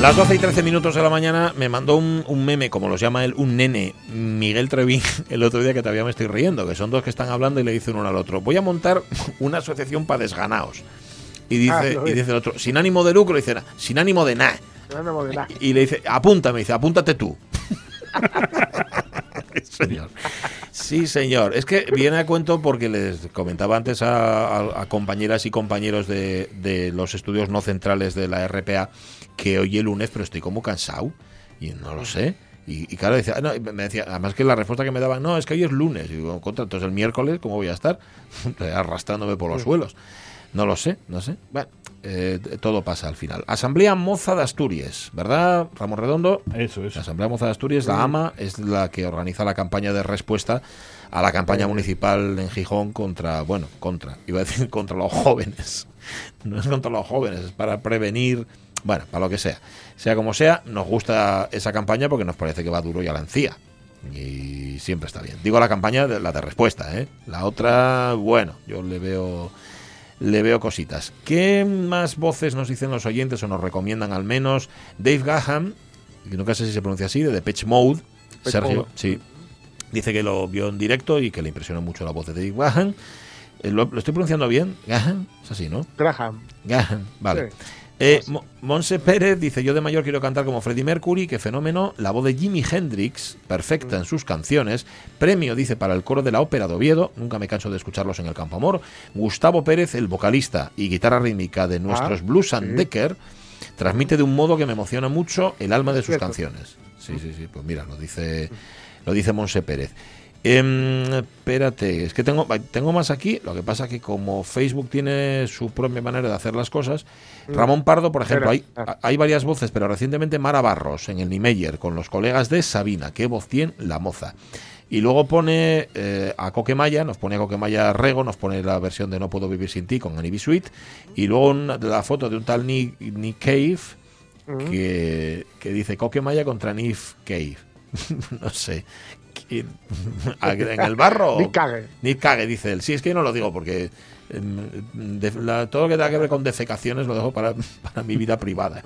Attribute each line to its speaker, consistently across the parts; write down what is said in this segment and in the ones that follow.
Speaker 1: Las 12 y 13 minutos de la mañana me mandó un, un meme, como los llama él, un nene, Miguel Trevín, el otro día que todavía me estoy riendo, que son dos que están hablando y le dicen uno al otro, voy a montar una asociación para desganaos. Y dice,
Speaker 2: Ah, lo
Speaker 1: y dice el otro, sin ánimo de lucro, dice, sin ánimo de nada. Y le dice, apunta, me dice, apúntate tú. señor. Sí, señor. Es que viene a cuento porque les comentaba antes a, a- a compañeras y compañeros de, de los estudios no centrales de la RPA que hoy es lunes, pero estoy como cansado y no lo sé. Y, y claro, decía, no, y me decía, además que la respuesta que me daban, no, es que hoy es lunes. Y digo, contra, entonces el miércoles, ¿cómo voy a estar? Arrastrándome por los suelos. No lo sé, no sé. Bueno, eh, todo pasa al final. Asamblea Moza de Asturias, ¿verdad, Ramón Redondo?
Speaker 3: Eso es.
Speaker 1: La Asamblea Moza de Asturias, la AMA, es la que organiza la campaña de respuesta a la campaña municipal en Gijón contra, bueno, contra, iba a decir contra los jóvenes. No es contra los jóvenes, es para prevenir, bueno, para lo que sea. Sea como sea, nos gusta esa campaña porque nos parece que va duro y a la encía. Y siempre está bien. Digo la campaña, de, la de respuesta, ¿eh? La otra, bueno, yo le veo le veo cositas. ¿Qué más voces nos dicen los oyentes o nos recomiendan al menos? Dave Gahan, que nunca sé si se pronuncia así, de Depeche Mode.
Speaker 2: Depeche
Speaker 1: Sergio,
Speaker 2: Mode.
Speaker 1: sí. Dice que lo vio en directo y que le impresionó mucho la voz de Dave Gahan. Eh, ¿Lo, lo estoy pronunciando bien? Gahan, es así, ¿no?
Speaker 2: Graham.
Speaker 1: Gahan, vale.
Speaker 2: Sí.
Speaker 1: Eh, Mo- Monse Pérez dice, yo de mayor quiero cantar como Freddie Mercury, qué fenómeno, la voz de Jimi Hendrix, perfecta en sus canciones, premio, dice, para el coro de la ópera de Oviedo, nunca me canso de escucharlos en el Campo Amor, Gustavo Pérez, el vocalista y guitarra rítmica de nuestros Blues and
Speaker 2: sí.
Speaker 1: Decker, transmite de un modo que me emociona mucho el alma de sus canciones. Sí, sí, sí, pues mira, lo dice, lo dice Monse Pérez. Em, espérate, es que tengo, tengo más aquí. Lo que pasa que como Facebook tiene su propia manera de hacer las cosas, Ramón Pardo, por ejemplo, hay,
Speaker 2: Espera.
Speaker 1: hay varias voces, pero recientemente Mara Barros en el Niemeyer con los colegas de Sabina. ¿Qué voz tiene la moza? Y luego pone eh, a Coquemaya, nos pone a Coquemaya Rego, nos pone la versión de No puedo vivir sin ti con Annie. Sweet. Y luego una- la foto de un tal Nick, Nick Cave que, que dice Coquemaya contra Nick Cave. no sé. ¿Quién? ¿En el barro?
Speaker 2: Nick Cage.
Speaker 1: Nick Cage, dice él. Sí, es que yo no lo digo porque de- la- todo lo que tenga que ver con defecaciones lo dejo para, para mi vida privada.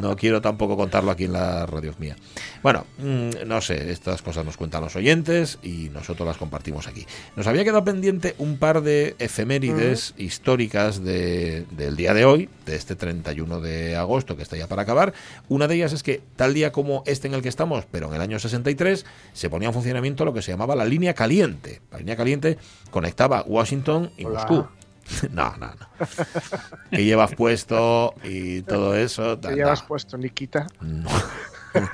Speaker 1: No quiero tampoco contarlo aquí en la radio mía. Bueno, mm, no sé, estas cosas nos cuentan los oyentes y nosotros las compartimos aquí. Nos había quedado pendiente un par de efemérides históricas de- del día de hoy, de este 31 de agosto que está ya para acabar. Una de ellas es que tal día como este en el que estamos, pero en el año 63, se ponía en funcionamiento lo que se llamaba la línea caliente. La línea caliente conectaba Washington y
Speaker 2: Hola.
Speaker 1: Moscú. No, no, no. Que llevas puesto y todo eso. Da-
Speaker 2: llevas
Speaker 1: no.
Speaker 2: puesto, Nikita.
Speaker 1: No.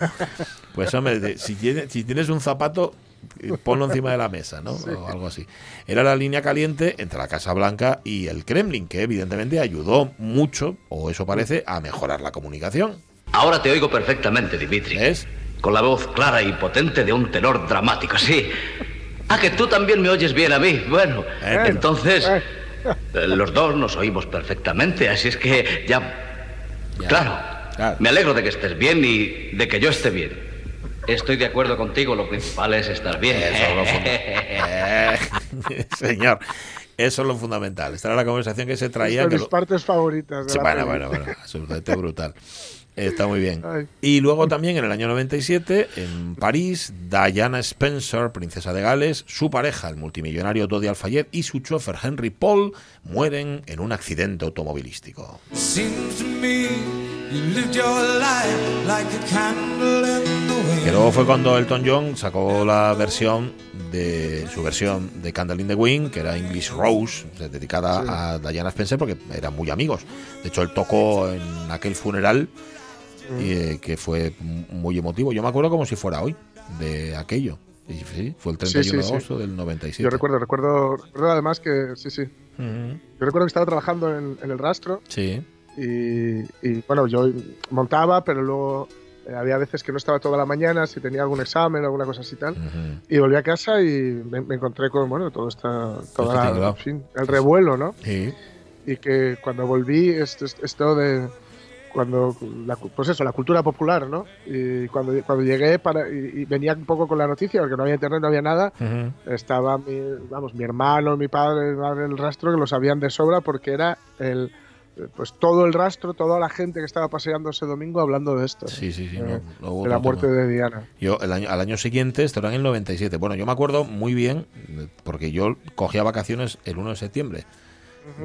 Speaker 1: Pues hombre, si, tiene- si tienes un zapato, eh, ponlo encima de la mesa, ¿no? O algo así. Era la línea caliente entre la Casa Blanca y el Kremlin, que evidentemente ayudó mucho, o eso parece, a mejorar la comunicación.
Speaker 4: Ahora te oigo perfectamente, Dimitri.
Speaker 1: ¿Ves?
Speaker 4: Con la voz clara y potente de un tenor dramático, sí. Ah, que tú también me oyes bien a mí. Bueno,
Speaker 1: Bueno.
Speaker 4: entonces
Speaker 2: Eh.
Speaker 4: Los dos nos oímos perfectamente, así es que ya...
Speaker 1: Ya.
Speaker 4: Claro.
Speaker 1: Claro.
Speaker 4: Me alegro de que estés bien y de que yo esté bien. Estoy de acuerdo contigo, lo principal es estar bien.
Speaker 1: Eso es lo fundamental. Eh, señor, eso es lo fundamental. Esta era la conversación que se traía.
Speaker 2: Es de
Speaker 1: que
Speaker 2: mis
Speaker 1: lo-
Speaker 2: partes favoritas. De
Speaker 1: Sí,
Speaker 2: la
Speaker 1: bueno, bueno, bueno, absolutamente brutal. Está muy bien.
Speaker 2: Ay.
Speaker 1: Y luego también en el año 97, en París, Diana Spencer, princesa de Gales, su pareja, el multimillonario Dodi Al-Fayed, y su chofer Henry Paul mueren en un accidente automovilístico. Que luego fue cuando Elton John sacó la versión de su versión de Candle in the Wind, que era English Rose, dedicada a Diana Spencer porque eran muy amigos. De hecho, él tocó en aquel funeral y, eh, que fue muy emotivo. Yo me acuerdo como si fuera hoy de aquello. Y sí, fue el 31
Speaker 2: Sí, sí,
Speaker 1: de agosto del 97.
Speaker 2: Yo recuerdo, recuerdo, recuerdo además que, sí, sí. Yo recuerdo que estaba trabajando en, en el rastro
Speaker 1: Sí.
Speaker 2: y, y, bueno, yo montaba, pero luego eh, había veces que no estaba toda la mañana, si tenía algún examen, alguna cosa así tal.
Speaker 1: Ujú.
Speaker 2: Y volví a casa y me, me encontré con, bueno, todo esta, toda
Speaker 1: Este
Speaker 2: la- en fin, el revuelo, ¿no?
Speaker 1: Sí.
Speaker 2: Y que cuando volví, esto, esto de, cuando, la, pues eso, la cultura popular, ¿no? Y cuando, cuando llegué para, y, y venía un poco con la noticia, porque no había internet, no había nada, estaba mi, vamos, mi hermano, mi padre, el rastro, que lo sabían de sobra porque era el, pues todo el rastro, toda la gente que estaba paseando ese domingo hablando de esto.
Speaker 1: Sí, sí, sí.
Speaker 2: Eh,
Speaker 1: no, no hubo
Speaker 2: de la muerte
Speaker 1: tema.
Speaker 2: de Diana.
Speaker 1: Yo el año, al año siguiente, esto era en el 97. Bueno, yo me acuerdo muy bien, porque yo cogía vacaciones el 1 de septiembre.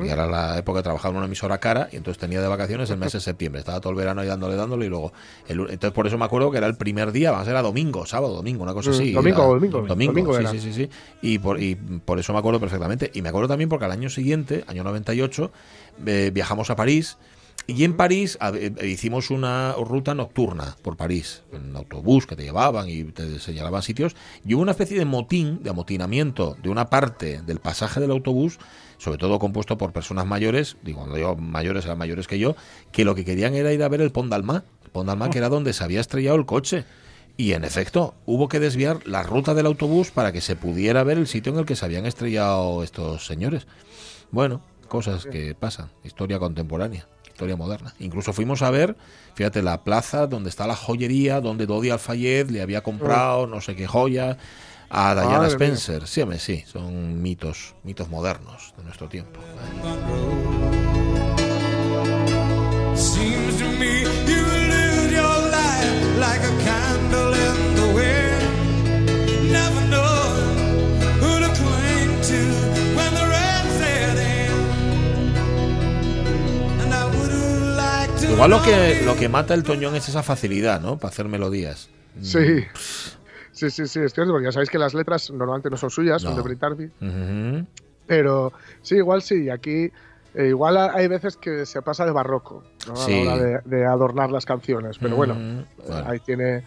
Speaker 1: Y era la época que trabajaba en una emisora cara y entonces tenía de vacaciones el mes de septiembre. Estaba todo el verano ahí dándole, dándole y luego... el- entonces por eso me acuerdo que era el primer día, vamos, era domingo, sábado, domingo, una cosa
Speaker 2: Mm,
Speaker 1: así.
Speaker 2: domingo,
Speaker 1: era-
Speaker 2: domingo, domingo
Speaker 1: sí,
Speaker 2: era.
Speaker 1: sí, sí, sí. Y por, y por eso me acuerdo perfectamente. Y me acuerdo también porque al año siguiente, año 98, eh, viajamos a París y en París a- eh, hicimos una ruta nocturna por París, en autobús que te llevaban y te señalaban sitios. Y hubo una especie de motín, de amotinamiento de una parte del pasaje del autobús, sobre todo compuesto por personas mayores, digo, cuando digo mayores, eran mayores que yo, que lo que querían era ir a ver el Pont d'Alma, el Pont d'Alma que era donde se había estrellado el coche. Y en efecto, hubo que desviar la ruta del autobús para que se pudiera ver el sitio en el que se habían estrellado estos señores. Bueno, cosas que pasan, historia contemporánea, historia moderna. Incluso fuimos a ver, fíjate, la plaza donde está la joyería, donde Dodi Alfayed le había comprado no sé qué joya a Diana
Speaker 2: Madre
Speaker 1: Spencer. Sí, hombre, sí, son mitos, mitos modernos de nuestro tiempo.
Speaker 5: Seems to me you live your life like a
Speaker 1: Igual lo que, lo que mata el Toñón es esa facilidad, ¿no? Para hacer melodías.
Speaker 2: Sí. Sí, sí, sí, es cierto, porque ya sabéis que las letras normalmente no son suyas, son
Speaker 1: No.
Speaker 2: de Brit. Pero sí, igual sí, aquí eh, igual ha- hay veces que se pasa de barroco ¿no?
Speaker 1: Sí.
Speaker 2: a la hora de, de adornar las canciones. Pero bueno,
Speaker 1: Mm, bueno.
Speaker 2: ahí tiene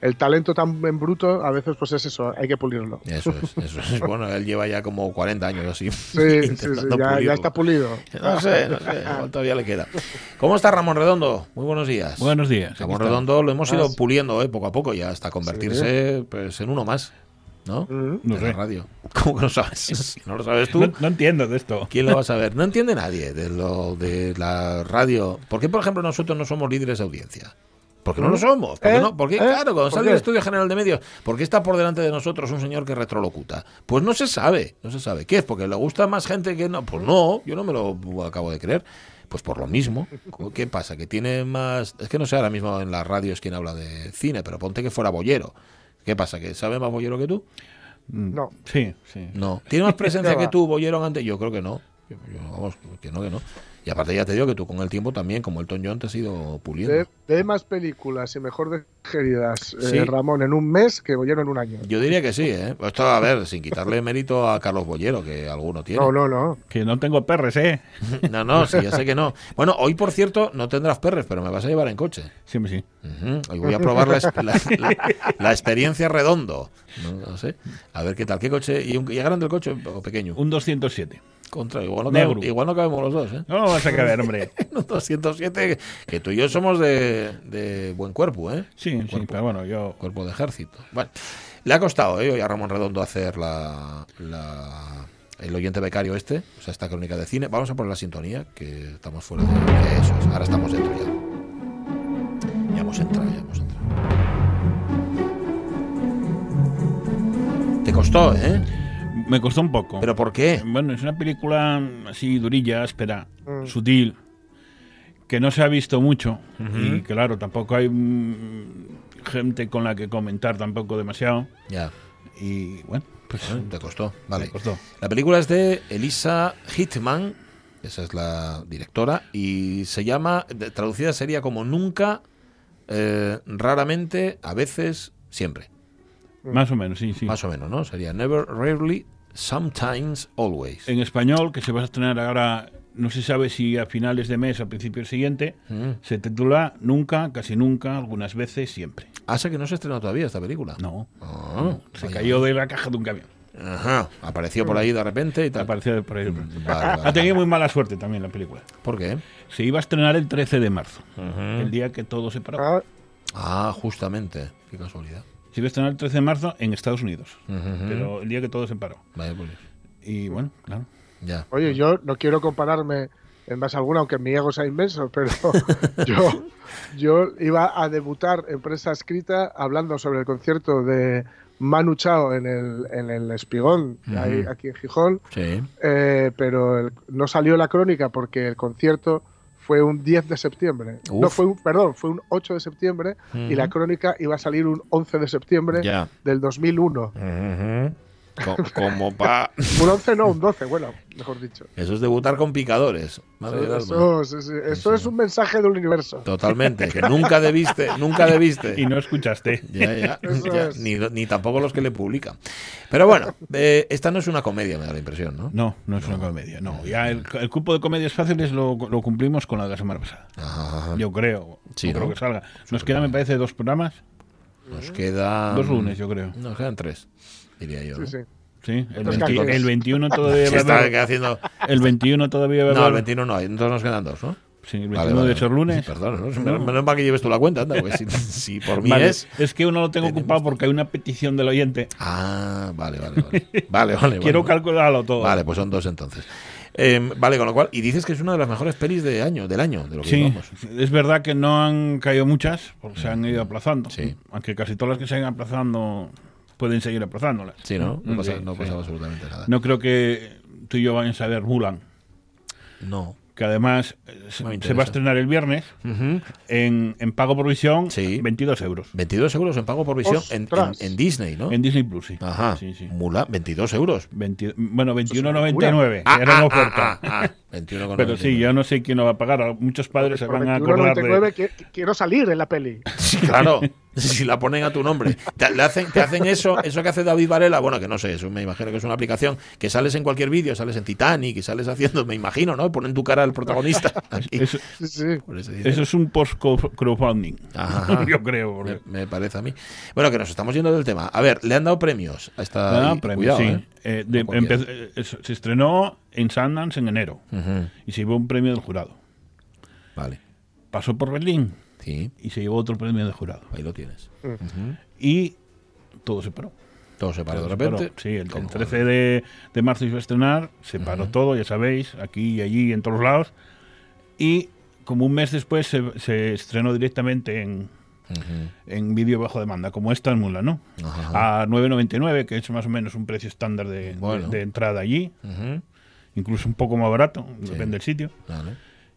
Speaker 2: el talento tan en bruto, a veces pues es eso, hay que pulirlo.
Speaker 1: Eso es, eso es. Bueno, él lleva ya como 40 años así.
Speaker 2: Sí, sí, ya, está pulido.
Speaker 1: No sé, no sé, igual todavía le queda. ¿Cómo está Ramón Redondo? Muy buenos días.
Speaker 3: Buenos días.
Speaker 1: Ramón. Redondo lo hemos ido
Speaker 2: Ah,
Speaker 1: puliendo eh, poco a poco ya hasta convertirse pues, en uno más, ¿no?
Speaker 3: No
Speaker 1: de la
Speaker 3: sé.
Speaker 1: radio. ¿Cómo que no sabes? No lo sabes tú.
Speaker 3: No, no entiendo de esto.
Speaker 1: ¿Quién lo va a saber? No entiende nadie de lo de la radio. ¿Por qué, por ejemplo, nosotros no somos líderes de audiencia? Porque no lo somos. ¿Por qué
Speaker 2: ¿Eh?
Speaker 1: no? Porque,
Speaker 2: ¿Eh?
Speaker 1: claro, cuando
Speaker 2: ¿Por
Speaker 1: sale
Speaker 2: qué?
Speaker 1: el Estudio General de Medios, ¿por qué está por delante de nosotros un señor que retrolocuta? Pues no se sabe, no se sabe. ¿Qué es? ¿Porque le gusta más gente que no? Pues no, yo no me lo acabo de creer. Pues por lo mismo. ¿Qué pasa? Que tiene más... Es que no sé ahora mismo en la radio es quien habla de cine, pero ponte que fuera bollero. ¿Qué pasa? ¿Que sabe más bollero que tú?
Speaker 2: No.
Speaker 3: Sí, sí.
Speaker 1: No. ¿Tiene más presencia
Speaker 2: ¿Qué
Speaker 1: que tú, Bollero, antes? Yo creo que no. Yo- yo- vamos, que no, que no. Y aparte ya te digo que tú con el tiempo también, como el John, te has ido puliendo.
Speaker 2: Ve, ve más películas y mejor digeridas, eh,
Speaker 1: Sí.
Speaker 2: Ramón, en un mes que Bollero en un año.
Speaker 1: Yo diría que sí, ¿eh? Pues Esto, a ver, sin quitarle mérito a Carlos Bollero, que alguno tiene.
Speaker 2: No, no, no.
Speaker 3: Que no tengo perres, ¿eh?
Speaker 1: No, no, sí, ya sé que no. Bueno, hoy, por cierto, no tendrás perres, pero me vas a llevar en coche.
Speaker 3: Sí.
Speaker 1: Ujú, Hoy voy a probar la, es- la- la- la experiencia redondo. No, no sé. A ver qué tal. ¿Qué coche? ¿Y, un, y grande el coche o pequeño?
Speaker 3: Un 207.
Speaker 1: Contra, igual, no
Speaker 3: Negro.
Speaker 1: cabemos, igual no cabemos los dos, ¿eh?
Speaker 3: No vas a caber, hombre.
Speaker 1: Un 207, que tú y yo somos de, de buen cuerpo, ¿eh?
Speaker 3: Sí,
Speaker 1: Buen
Speaker 3: sí,
Speaker 1: cuerpo,
Speaker 3: pero bueno, yo...
Speaker 1: cuerpo de ejército. Bueno, le ha costado, ¿eh? Hoy a Ramón Redondo hacer la, la- el oyente becario este, o sea, esta crónica de cine. Vamos a poner la sintonía, que estamos fuera de... Eso es, ahora estamos dentro ya. Ya hemos entrado, ya hemos entrado. Te costó, ¿eh?
Speaker 3: Me costó un poco.
Speaker 1: ¿Pero por qué?
Speaker 3: Bueno, es una película así durilla, áspera,
Speaker 2: Mm.
Speaker 3: sutil, que no se ha visto mucho. Y claro, tampoco hay mm, gente con la que comentar tampoco demasiado.
Speaker 1: Ya,
Speaker 3: Y bueno, pues
Speaker 1: ¿eh? te costó. Vale.
Speaker 3: costó.
Speaker 1: La película es de Elisa Hitman, esa es la directora, y se llama, traducida sería como nunca, eh, raramente, a veces, siempre.
Speaker 3: Más o menos, sí, sí.
Speaker 1: Más o menos, ¿no? Sería never, rarely, sometimes, always.
Speaker 3: En español, que se va a estrenar ahora, no se sabe si a finales de mes o a principio siguiente,
Speaker 1: Mm.
Speaker 3: se titula Nunca, casi nunca, algunas veces, siempre.
Speaker 1: Ah, sé que no se estrenó todavía esta película.
Speaker 3: No,
Speaker 1: Ah,
Speaker 3: se
Speaker 1: vaya.
Speaker 3: cayó de la caja de un camión.
Speaker 1: Ajá, apareció por ahí de repente y tal.
Speaker 3: Apareció por ahí.
Speaker 1: Vale, vale,
Speaker 3: Ha tenido muy mala suerte también la película.
Speaker 1: ¿Por qué?
Speaker 3: Se iba a estrenar el 13 de marzo,
Speaker 1: Ujú.
Speaker 3: el día que todo se paró.
Speaker 2: Ah,
Speaker 1: Ah, justamente. Qué casualidad.
Speaker 3: Se iba a estrenar el 13 de marzo en Estados Unidos, pero el día que todo se paró.
Speaker 1: Vaya por Dios.
Speaker 3: Y bueno, claro.
Speaker 1: Ya.
Speaker 2: Oye, yo no quiero compararme en base alguna, aunque mi ego sea inmenso, pero yo, yo iba a debutar en prensa escrita hablando sobre el concierto de Manu Chao en el, en el Espigón, ahí- aquí en Gijón,
Speaker 1: Sí.
Speaker 2: eh, pero el- no salió la crónica porque el concierto fue un 10 de septiembre. No,
Speaker 1: Uf.
Speaker 2: fue un, perdón, fue un 8 de septiembre y la crónica iba a salir un 11 de septiembre
Speaker 1: Ya.
Speaker 2: del 2001.
Speaker 1: Ujú. Co- Como pa.
Speaker 2: Un 11 no, un 12, bueno, mejor dicho.
Speaker 1: Eso es debutar con picadores. Madre.
Speaker 2: Eso, sí, sí, eso es un mensaje del universo.
Speaker 1: Totalmente. Que nunca debiste, nunca debiste.
Speaker 3: Y no escuchaste.
Speaker 1: Ya, ya,
Speaker 2: Eso
Speaker 1: ya.
Speaker 2: es.
Speaker 1: Ni, ni tampoco los que le publican. Pero bueno, eh, esta no es una comedia, me da la impresión, ¿no?
Speaker 3: No, no es una comedia. No, ya el, el cupo de comedias fáciles lo, lo cumplimos con la de la semana pasada.
Speaker 1: Ajá.
Speaker 3: Yo creo.
Speaker 1: Sí,
Speaker 3: no creo
Speaker 1: ¿no?
Speaker 3: que salga. Nos quedan, me parece, dos programas.
Speaker 1: Nos quedan.
Speaker 3: Dos lunes, yo creo.
Speaker 1: Nos quedan tres, diría yo.
Speaker 2: Sí,
Speaker 1: ¿no?
Speaker 2: sí.
Speaker 3: Sí, el,
Speaker 2: Los
Speaker 3: 20
Speaker 2: cálculos.
Speaker 3: el 21 todavía
Speaker 1: Se
Speaker 3: va a
Speaker 1: está
Speaker 3: haber.
Speaker 1: haciendo.
Speaker 3: El 21 todavía va a
Speaker 1: No, el
Speaker 3: haber.
Speaker 1: 21 no entonces nos quedan dos, ¿no?
Speaker 3: Sí, el 21
Speaker 1: Vale, vale,
Speaker 3: de ser lunes.
Speaker 1: Perdón, ¿no? Menos, menos mal que lleves tú la cuenta, anda, porque si, si por mí
Speaker 3: Vale,
Speaker 1: es.
Speaker 3: que uno lo tengo
Speaker 1: Tenemos
Speaker 3: ocupado porque hay una petición del oyente.
Speaker 1: Ah, vale, vale, vale. Vale, vale.
Speaker 3: Quiero
Speaker 1: bueno.
Speaker 3: calcularlo todo.
Speaker 1: Vale, pues son dos entonces. Eh, vale, con lo cual, y dices que es una de las mejores pelis de año, del año, de lo que
Speaker 3: Sí,
Speaker 1: llevamos.
Speaker 3: es verdad que no han caído muchas, porque se han ido aplazando.
Speaker 1: Sí.
Speaker 3: Aunque casi todas las que se han aplazando pueden seguir aplazándolas.
Speaker 1: Sí, ¿no? No pasa,
Speaker 3: sí,
Speaker 1: no
Speaker 3: sí.
Speaker 1: pasa absolutamente nada.
Speaker 3: No creo que tú y yo vayamos a ver Mulan,
Speaker 1: No.
Speaker 3: que además eh, se, va a estrenar el viernes en, en pago por visión,
Speaker 1: Sí.
Speaker 3: 22 euros.
Speaker 1: 22 euros en pago por visión en, en-
Speaker 2: ¡Ostras!
Speaker 1: en Disney, ¿no?
Speaker 3: En Disney Plus, sí.
Speaker 1: Ajá.
Speaker 3: Sí, sí.
Speaker 1: Mula, 22 euros.
Speaker 3: 20 bueno,
Speaker 2: es una
Speaker 3: 21,99.
Speaker 1: Ah,
Speaker 3: era
Speaker 1: ah,
Speaker 3: una
Speaker 1: ah,
Speaker 3: oferta.
Speaker 1: ah, ah, 21,99.
Speaker 3: Pero sí, yo no sé quién lo va a pagar. Muchos padres se
Speaker 2: Por
Speaker 3: van a acordar
Speaker 2: 21.99
Speaker 3: de...
Speaker 2: quiero salir en la peli.
Speaker 1: Sí, claro. Si la ponen a tu nombre. Te, le hacen, te hacen eso, eso que hace David Varela, bueno, que no sé, eso me imagino que es una aplicación, que sales en cualquier vídeo, sales en Titanic y sales haciendo, me imagino, ¿no? Ponen tu cara al protagonista. aquí.
Speaker 3: Eso,
Speaker 2: Sí,
Speaker 3: es un post-crowdfunding.
Speaker 1: Ajá.
Speaker 3: Yo creo. porque-
Speaker 1: Me, me parece a mí. Bueno, que nos estamos yendo del tema. A ver, le han dado premios a esta.
Speaker 3: Ah,
Speaker 1: y-
Speaker 3: premio,
Speaker 1: cuidado,
Speaker 3: sí.
Speaker 1: ¿eh?
Speaker 3: Eh, de- empe- eh, se estrenó en Sundance en enero y se llevó un premio del jurado.
Speaker 1: Vale.
Speaker 3: Pasó por Berlín
Speaker 1: Sí,
Speaker 3: y se llevó otro premio del jurado.
Speaker 1: ahí lo tienes.
Speaker 3: Y todo se paró.
Speaker 1: Todo se paró de
Speaker 3: se
Speaker 1: repente.
Speaker 3: paró. Sí, el, el
Speaker 1: Como-
Speaker 3: 13 de, de marzo iba a estrenar, se paró todo, ya sabéis, aquí y allí, en todos lados. Y como un mes después se, se estrenó directamente en, En vídeo bajo demanda, como esta en Mula, ¿no? A 9,99, que es más o menos un precio estándar de, de-
Speaker 1: Bueno.
Speaker 3: de entrada allí, incluso un poco más barato, depende del sitio.
Speaker 1: Vale.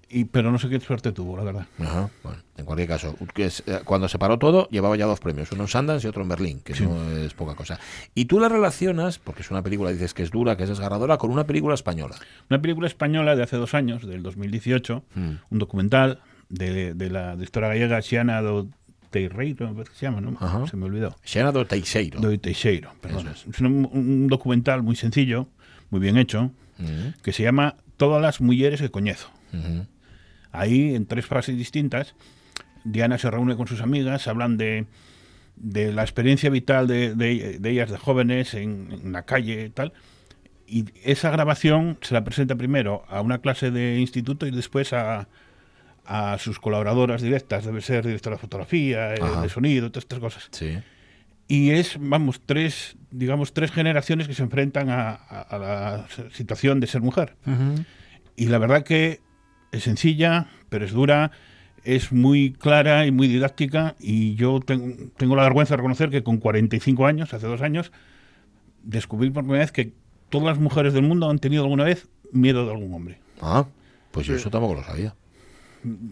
Speaker 3: Y, pero no sé qué suerte tuvo, la verdad.
Speaker 1: Ajá, bueno, en cualquier caso, eh, cuando se paró todo, llevaba ya dos premios, uno en Sundance y otro en Berlín, que no es poca cosa. Y tú la relacionas, porque es una película, dices que es dura, que es desgarradora, con una película española.
Speaker 3: Una película española de hace dos años, del 2018,
Speaker 1: Mm.
Speaker 3: un documental de, de la de historia gallega Xiana do Teixeiro, me parece que se llama, ¿no?
Speaker 1: Ajá.
Speaker 3: Se me olvidó.
Speaker 1: Xena do Teixeiro.
Speaker 3: Do Teixeiro, perdón. Es, un, un documental muy sencillo, muy bien hecho, que se llama Todas las mujeres que coñezo. Ahí, en tres fases distintas, Diana se reúne con sus amigas, hablan de, de la experiencia vital de, de- de ellas de jóvenes en, en la calle y tal. Y esa grabación se la presenta primero a una clase de instituto y después a, a sus colaboradoras directas, debe ser directora de fotografía, eh,
Speaker 1: Ajá.
Speaker 3: de sonido, todas estas cosas.
Speaker 1: Sí.
Speaker 3: Y es, vamos, tres, digamos, tres generaciones que se enfrentan a, a- a la situación de ser mujer. Y la verdad que es sencilla, pero es dura, es muy clara y muy didáctica. Y yo tengo, tengo la vergüenza de reconocer que con 45 años, hace dos años, descubrí por primera vez que todas las mujeres del mundo han tenido alguna vez miedo de algún hombre.
Speaker 1: Ah, pues yo eso tampoco lo sabía.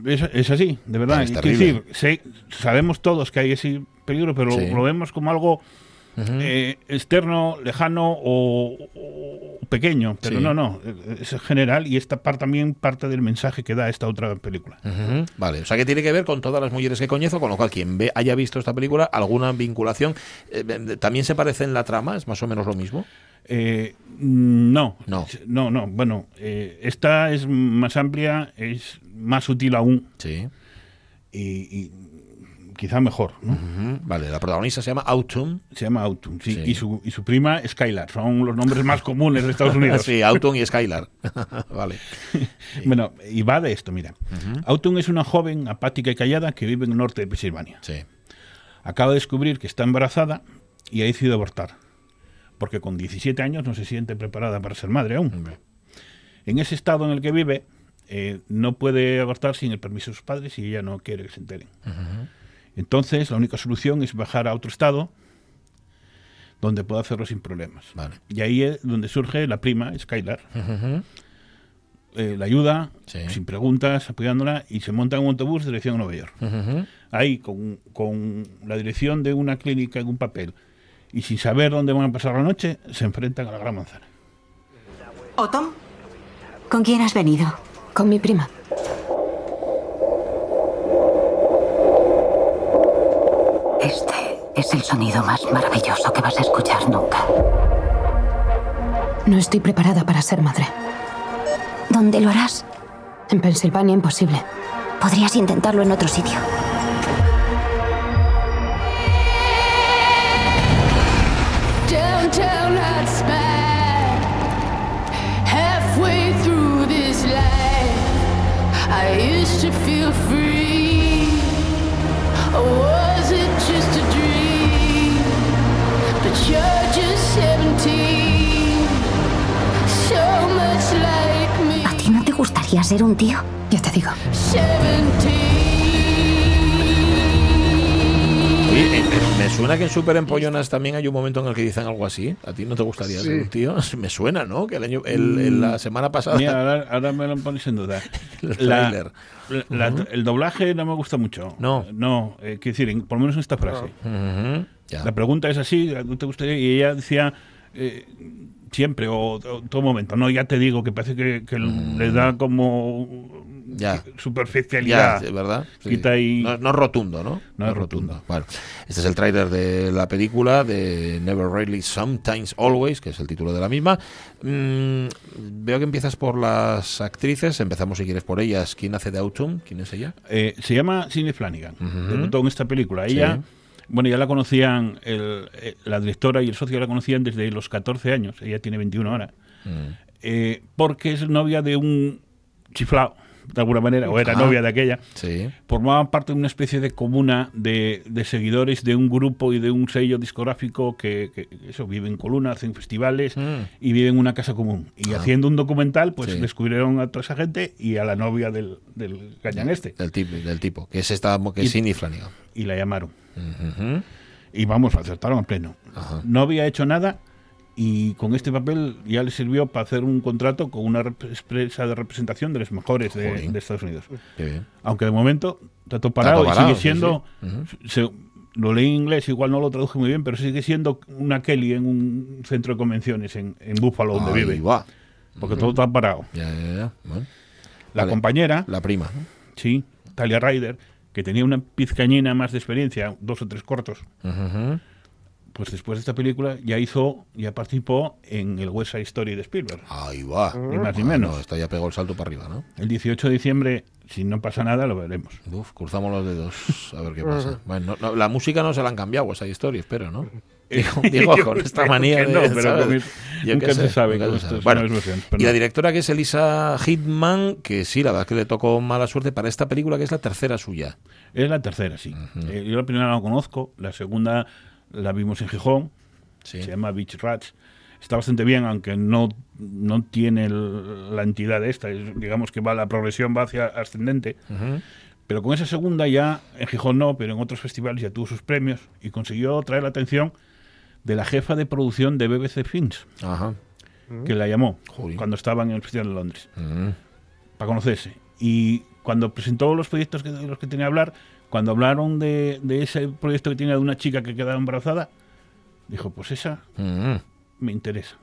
Speaker 3: Es, es así, de verdad.
Speaker 1: Es
Speaker 3: decir, sé- sabemos todos que hay ese peligro, pero
Speaker 1: Sí.
Speaker 3: lo vemos como algo eh, externo, lejano o, o pequeño. Pero
Speaker 1: Sí.
Speaker 3: no, no, es general y esta parte también parte del mensaje que da esta otra película.
Speaker 1: Vale, o sea que tiene que ver con todas las mujeres que coñezo, con lo cual quien ve, haya visto esta película, alguna vinculación, eh, también se parece en la trama, es más o menos lo mismo.
Speaker 3: Eh, no,
Speaker 1: No.
Speaker 3: no, no. Bueno, eh, esta es más amplia, es más sutil aún
Speaker 1: Sí.
Speaker 3: y, y quizá mejor, ¿no?
Speaker 1: Vale, la protagonista se llama Autumn.
Speaker 3: Se llama Autumn, sí,
Speaker 1: Sí.
Speaker 3: Y, su, y su prima Skylar. Son los nombres más comunes de Estados Unidos.
Speaker 1: sí, Autumn y Skylar. vale.
Speaker 3: Bueno, y va de esto, mira. Autumn es una joven apática y callada que vive en el norte de Pensilvania.
Speaker 1: Sí.
Speaker 3: Acaba de descubrir que está embarazada y ha decidido abortar. Porque con 17 años no se siente preparada para ser madre aún. En ese estado en el que vive, eh, no puede abortar sin el permiso de sus padres y ella no quiere que se enteren. Entonces, la única solución es bajar a otro estado donde pueda hacerlo sin problemas.
Speaker 1: Vale.
Speaker 3: Y ahí es donde surge la prima, Skylar. Eh, la ayuda,
Speaker 1: Sí.
Speaker 3: sin preguntas, apoyándola, y se monta en un autobús dirección a Nueva York.
Speaker 1: Ujú.
Speaker 3: Ahí, con, con la dirección de una clínica en un papel, y sin saber dónde van a pasar la noche, se enfrentan a la gran manzana.
Speaker 6: ¿Otom? ¿Con quién has venido?
Speaker 7: Con mi prima.
Speaker 6: Este es el sonido más maravilloso que vas a escuchar nunca.
Speaker 7: No estoy preparada para ser madre.
Speaker 6: ¿Dónde lo harás?
Speaker 7: En Pensilvania imposible.
Speaker 6: Podrías intentarlo en otro sitio. Ser un tío?
Speaker 7: Ya te digo.
Speaker 8: 17.
Speaker 1: Oye, eh, eh, me suena que en Super Empollonas también hay un momento en el que dicen algo así. ¿A ti no te gustaría
Speaker 2: Sí.
Speaker 1: ser un tío? Me suena, ¿no? Que el año, el- el- la semana pasada.
Speaker 3: Mira, ahora, ahora me lo pones en duda.
Speaker 1: El
Speaker 3: La- el doblaje no me gusta mucho.
Speaker 1: No.
Speaker 3: No, eh, quiero decir, en- por lo menos en esta frase. La pregunta es así, ¿no te gustaría? Y ella decía eh, siempre o, o todo momento, no, ya te digo que parece que, que le da como
Speaker 1: Mm. Ya. Ya,
Speaker 3: superficialidad.
Speaker 1: sí, ¿verdad? Sí.
Speaker 3: Quita ahí-
Speaker 1: No, no es rotundo, ¿no?
Speaker 3: No es rotundo.
Speaker 1: Bueno, este es el tráiler de la película de Never Really, Sometimes Always, que es el título de la misma. Mm, veo que empiezas por las actrices. Empezamos, si quieres, por ellas. ¿Quién hace de Autumn? ¿Quién es ella?
Speaker 3: Eh, se llama Cindy Flanagan.
Speaker 1: Ujú.
Speaker 3: Debutó en esta película. Ella,
Speaker 1: Sí.
Speaker 3: Bueno, ya la conocían, el- eh, la directora y el socio la conocían desde los 14 años. Ella tiene 21 ahora.
Speaker 1: Mm.
Speaker 3: Eh, porque es novia de un chiflao, de alguna manera, o era
Speaker 1: Ah.
Speaker 3: novia de aquella.
Speaker 1: Sí.
Speaker 3: Formaban parte de una especie de comuna de, de seguidores de un grupo y de un sello discográfico que, que eso vive en Coluna, hacen festivales
Speaker 1: Mm.
Speaker 3: y viven en una casa común. Y haciendo un documental, pues
Speaker 1: Sí.
Speaker 3: descubrieron a toda esa gente y a la novia del, del gañán este.
Speaker 1: Del tipo, del tipo que es esta, que es Cindy Flanagan.
Speaker 3: Y la llamaron. Y vamos, acertaron a pleno.
Speaker 1: Ajá.
Speaker 3: No había hecho nada y con este papel ya le sirvió para hacer un contrato con una empresa de representación de los mejores de, de Estados Unidos.
Speaker 1: Qué bien.
Speaker 3: Aunque de momento está todo parado,
Speaker 1: parado,
Speaker 3: y
Speaker 1: sí,
Speaker 3: sigue siendo.
Speaker 1: sí. Ujú.
Speaker 3: se- lo leí en inglés, igual no lo traduje muy bien, pero sigue siendo una Kelly en un centro de convenciones en, en Buffalo, donde
Speaker 1: Ahí
Speaker 3: vive.
Speaker 1: va.
Speaker 3: Porque todo está parado.
Speaker 1: Ya, ya, ya. Bueno,
Speaker 3: La
Speaker 1: Vale.
Speaker 3: compañera,
Speaker 1: la prima.
Speaker 3: sí, Talia Ryder, que tenía una pizcañina más de experiencia, dos o tres cortos,
Speaker 1: Ujú.
Speaker 3: Pues después de esta película ya hizo, ya participó en el West Side Story de Spielberg.
Speaker 1: Ahí va.
Speaker 3: Ni más ni
Speaker 1: Bueno,
Speaker 3: menos.
Speaker 1: esta ya pegó el salto para arriba, ¿no?
Speaker 3: El 18 de diciembre, si no pasa nada, lo veremos.
Speaker 1: Uf, cruzamos los dedos a ver qué pasa. Bueno, no- la música no se la han cambiado, esa historia, espero, ¿no? Digo, digo, con esta manía
Speaker 3: que no,
Speaker 1: de,
Speaker 3: pero nunca
Speaker 1: qué
Speaker 3: se sabe
Speaker 1: nunca
Speaker 3: con
Speaker 1: se
Speaker 3: estas
Speaker 1: sabe. Bueno, y la directora que es Elisa Hitman, que sí, la verdad es que le tocó mala suerte para esta película, que es la tercera suya.
Speaker 3: Es la tercera, sí. Eh, yo la primera no la conozco, la segunda la vimos en Gijón,
Speaker 1: Sí.
Speaker 3: se llama Beach Rats. Está bastante bien, aunque no, no tiene el- la entidad esta, es- digamos que va la progresión va hacia ascendente.
Speaker 1: Ujú.
Speaker 3: Pero con esa segunda ya, en Gijón no, pero en otros festivales ya tuvo sus premios y consiguió traer la atención de la jefa de producción de BBC Films,
Speaker 1: Ajá.
Speaker 3: que la llamó
Speaker 1: Jolín.
Speaker 3: cuando estaban en el Festival de Londres.
Speaker 1: Ujú.
Speaker 3: para conocerse. Y cuando presentó los proyectos de los que tenía que hablar, cuando hablaron de, de ese proyecto que tenía de una chica que quedaba embarazada, dijo, pues esa
Speaker 1: Ujú.
Speaker 3: me interesa.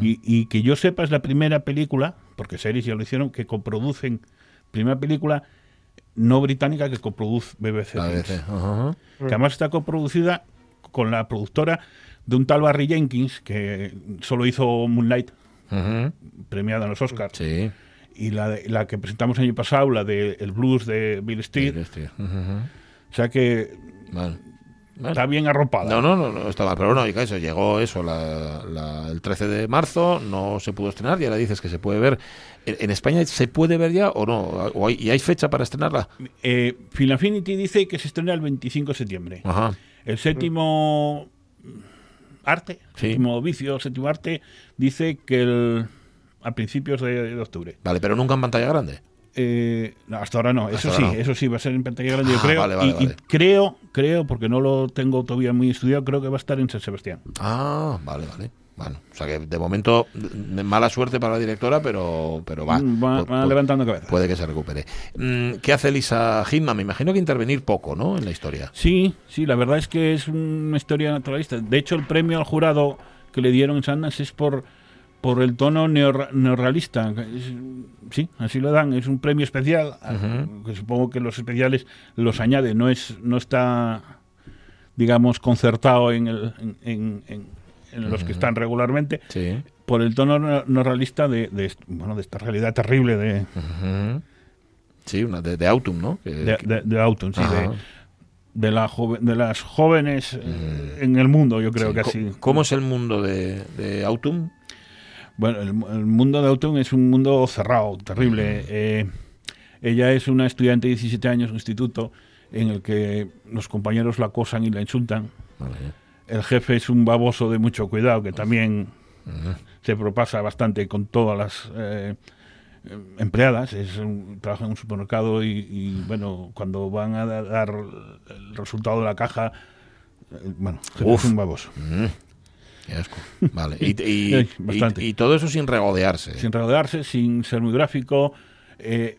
Speaker 3: Y, y que yo sepa es la primera película, porque series ya lo hicieron, que coproducen, primera película no británica que coproduce BBC. Que además está coproducida con la productora de un tal Barry Jenkins, que solo hizo Moonlight, premiada en los Oscars.
Speaker 1: Sí.
Speaker 3: Y la, de- la que presentamos el año pasado, la de El Blues de Bill.
Speaker 1: Ujú.
Speaker 3: O sea que
Speaker 1: Bueno. Bueno.
Speaker 3: está bien arropada.
Speaker 1: No, no, no, no estaba. Pero no, y eso, llegó eso la- la- el 13 de marzo, no se pudo estrenar y ahora dices que se puede ver. ¿En, en España se puede ver ya o no? ¿O hay- ¿Y hay fecha para estrenarla?
Speaker 3: Eh, Film Affinity dice que se estrena el 25 de septiembre.
Speaker 1: Ajá.
Speaker 3: El séptimo arte,
Speaker 1: Sí.
Speaker 3: séptimo vicio, séptimo arte, dice que el, a principios de, de octubre.
Speaker 1: Vale, pero nunca en pantalla grande.
Speaker 3: Eh, no, hasta ahora no,
Speaker 1: Hasta
Speaker 3: eso
Speaker 1: ahora
Speaker 3: sí,
Speaker 1: no.
Speaker 3: eso sí va a ser en pantalla grande, yo
Speaker 1: Ah,
Speaker 3: creo.
Speaker 1: vale, vale,
Speaker 3: y, y
Speaker 1: vale.
Speaker 3: creo, creo, porque no lo tengo todavía muy estudiado, creo que va a estar en San Sebastián.
Speaker 1: Ah, vale, vale. Bueno, o sea que de momento mala suerte para la directora, pero, pero va.
Speaker 3: Mm, va- levantando cabeza.
Speaker 1: Puede que se recupere. Mm, ¿Qué hace Lisa Hitman? Me imagino que intervenir poco, ¿no? En la historia.
Speaker 3: Sí, sí, la verdad es que es una historia naturalista. De hecho, el premio al jurado que le dieron en Sundance es por, por el tono neorrealista. Sí, así lo dan. Es un premio especial, que supongo que los especiales los añade. No es no está, digamos, concertado en, el, en, en- en- los que están regularmente.
Speaker 1: Sí.
Speaker 3: Por el tono neo- neorrealista de, bueno, de esta realidad terrible de.
Speaker 1: Sí, una de, de Autumn, ¿no? Que-
Speaker 3: de, de- de Autumn, sí, de, la jove- de las jóvenes eh, en el mundo, yo creo
Speaker 1: sí.
Speaker 3: que así.
Speaker 1: ¿Cómo es el mundo de, de Autumn?
Speaker 3: Bueno, el, el mundo de Autumn es un mundo cerrado, terrible. Eh, ella es una estudiante de 17 años en un instituto en el que los compañeros la acosan y la insultan.
Speaker 1: Vale.
Speaker 3: El jefe es un baboso de mucho cuidado que también se propasa bastante con todas las eh, empleadas. Es un- trabaja en un supermercado y, y, bueno, cuando van a da- dar el resultado de la caja, eh, bueno,
Speaker 1: Uf.
Speaker 3: es un baboso.
Speaker 1: Qué asco. Vale. Y, y- y- y todo eso sin regodearse.
Speaker 3: sin rodearse, sin ser muy gráfico. eh,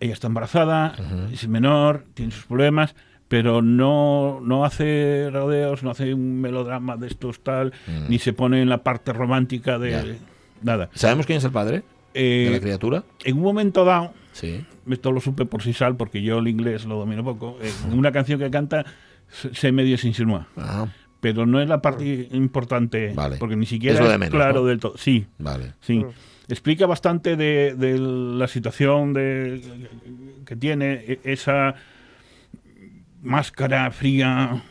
Speaker 3: ella está embarazada, es menor, tiene sus problemas, pero no, no hace rodeos, no hace un melodrama de estos tal, ni se pone en la parte romántica de
Speaker 1: Ya.
Speaker 3: nada.
Speaker 1: ¿Sabemos quién es el padre
Speaker 3: Eh,
Speaker 1: de la criatura?
Speaker 3: en un momento dado,
Speaker 1: Sí.
Speaker 3: esto lo supe por sí sal, porque yo el inglés lo domino poco, eh, en una canción que canta se, medio se insinúa.
Speaker 1: Ah,
Speaker 3: Pero no es la parte importante,
Speaker 1: Vale.
Speaker 3: porque ni siquiera
Speaker 1: Es de menos,
Speaker 3: claro
Speaker 1: ¿no?
Speaker 3: del todo. Sí,
Speaker 1: vale.
Speaker 3: Sí. Explica bastante de, de la situación de, que tiene e- esa máscara fría,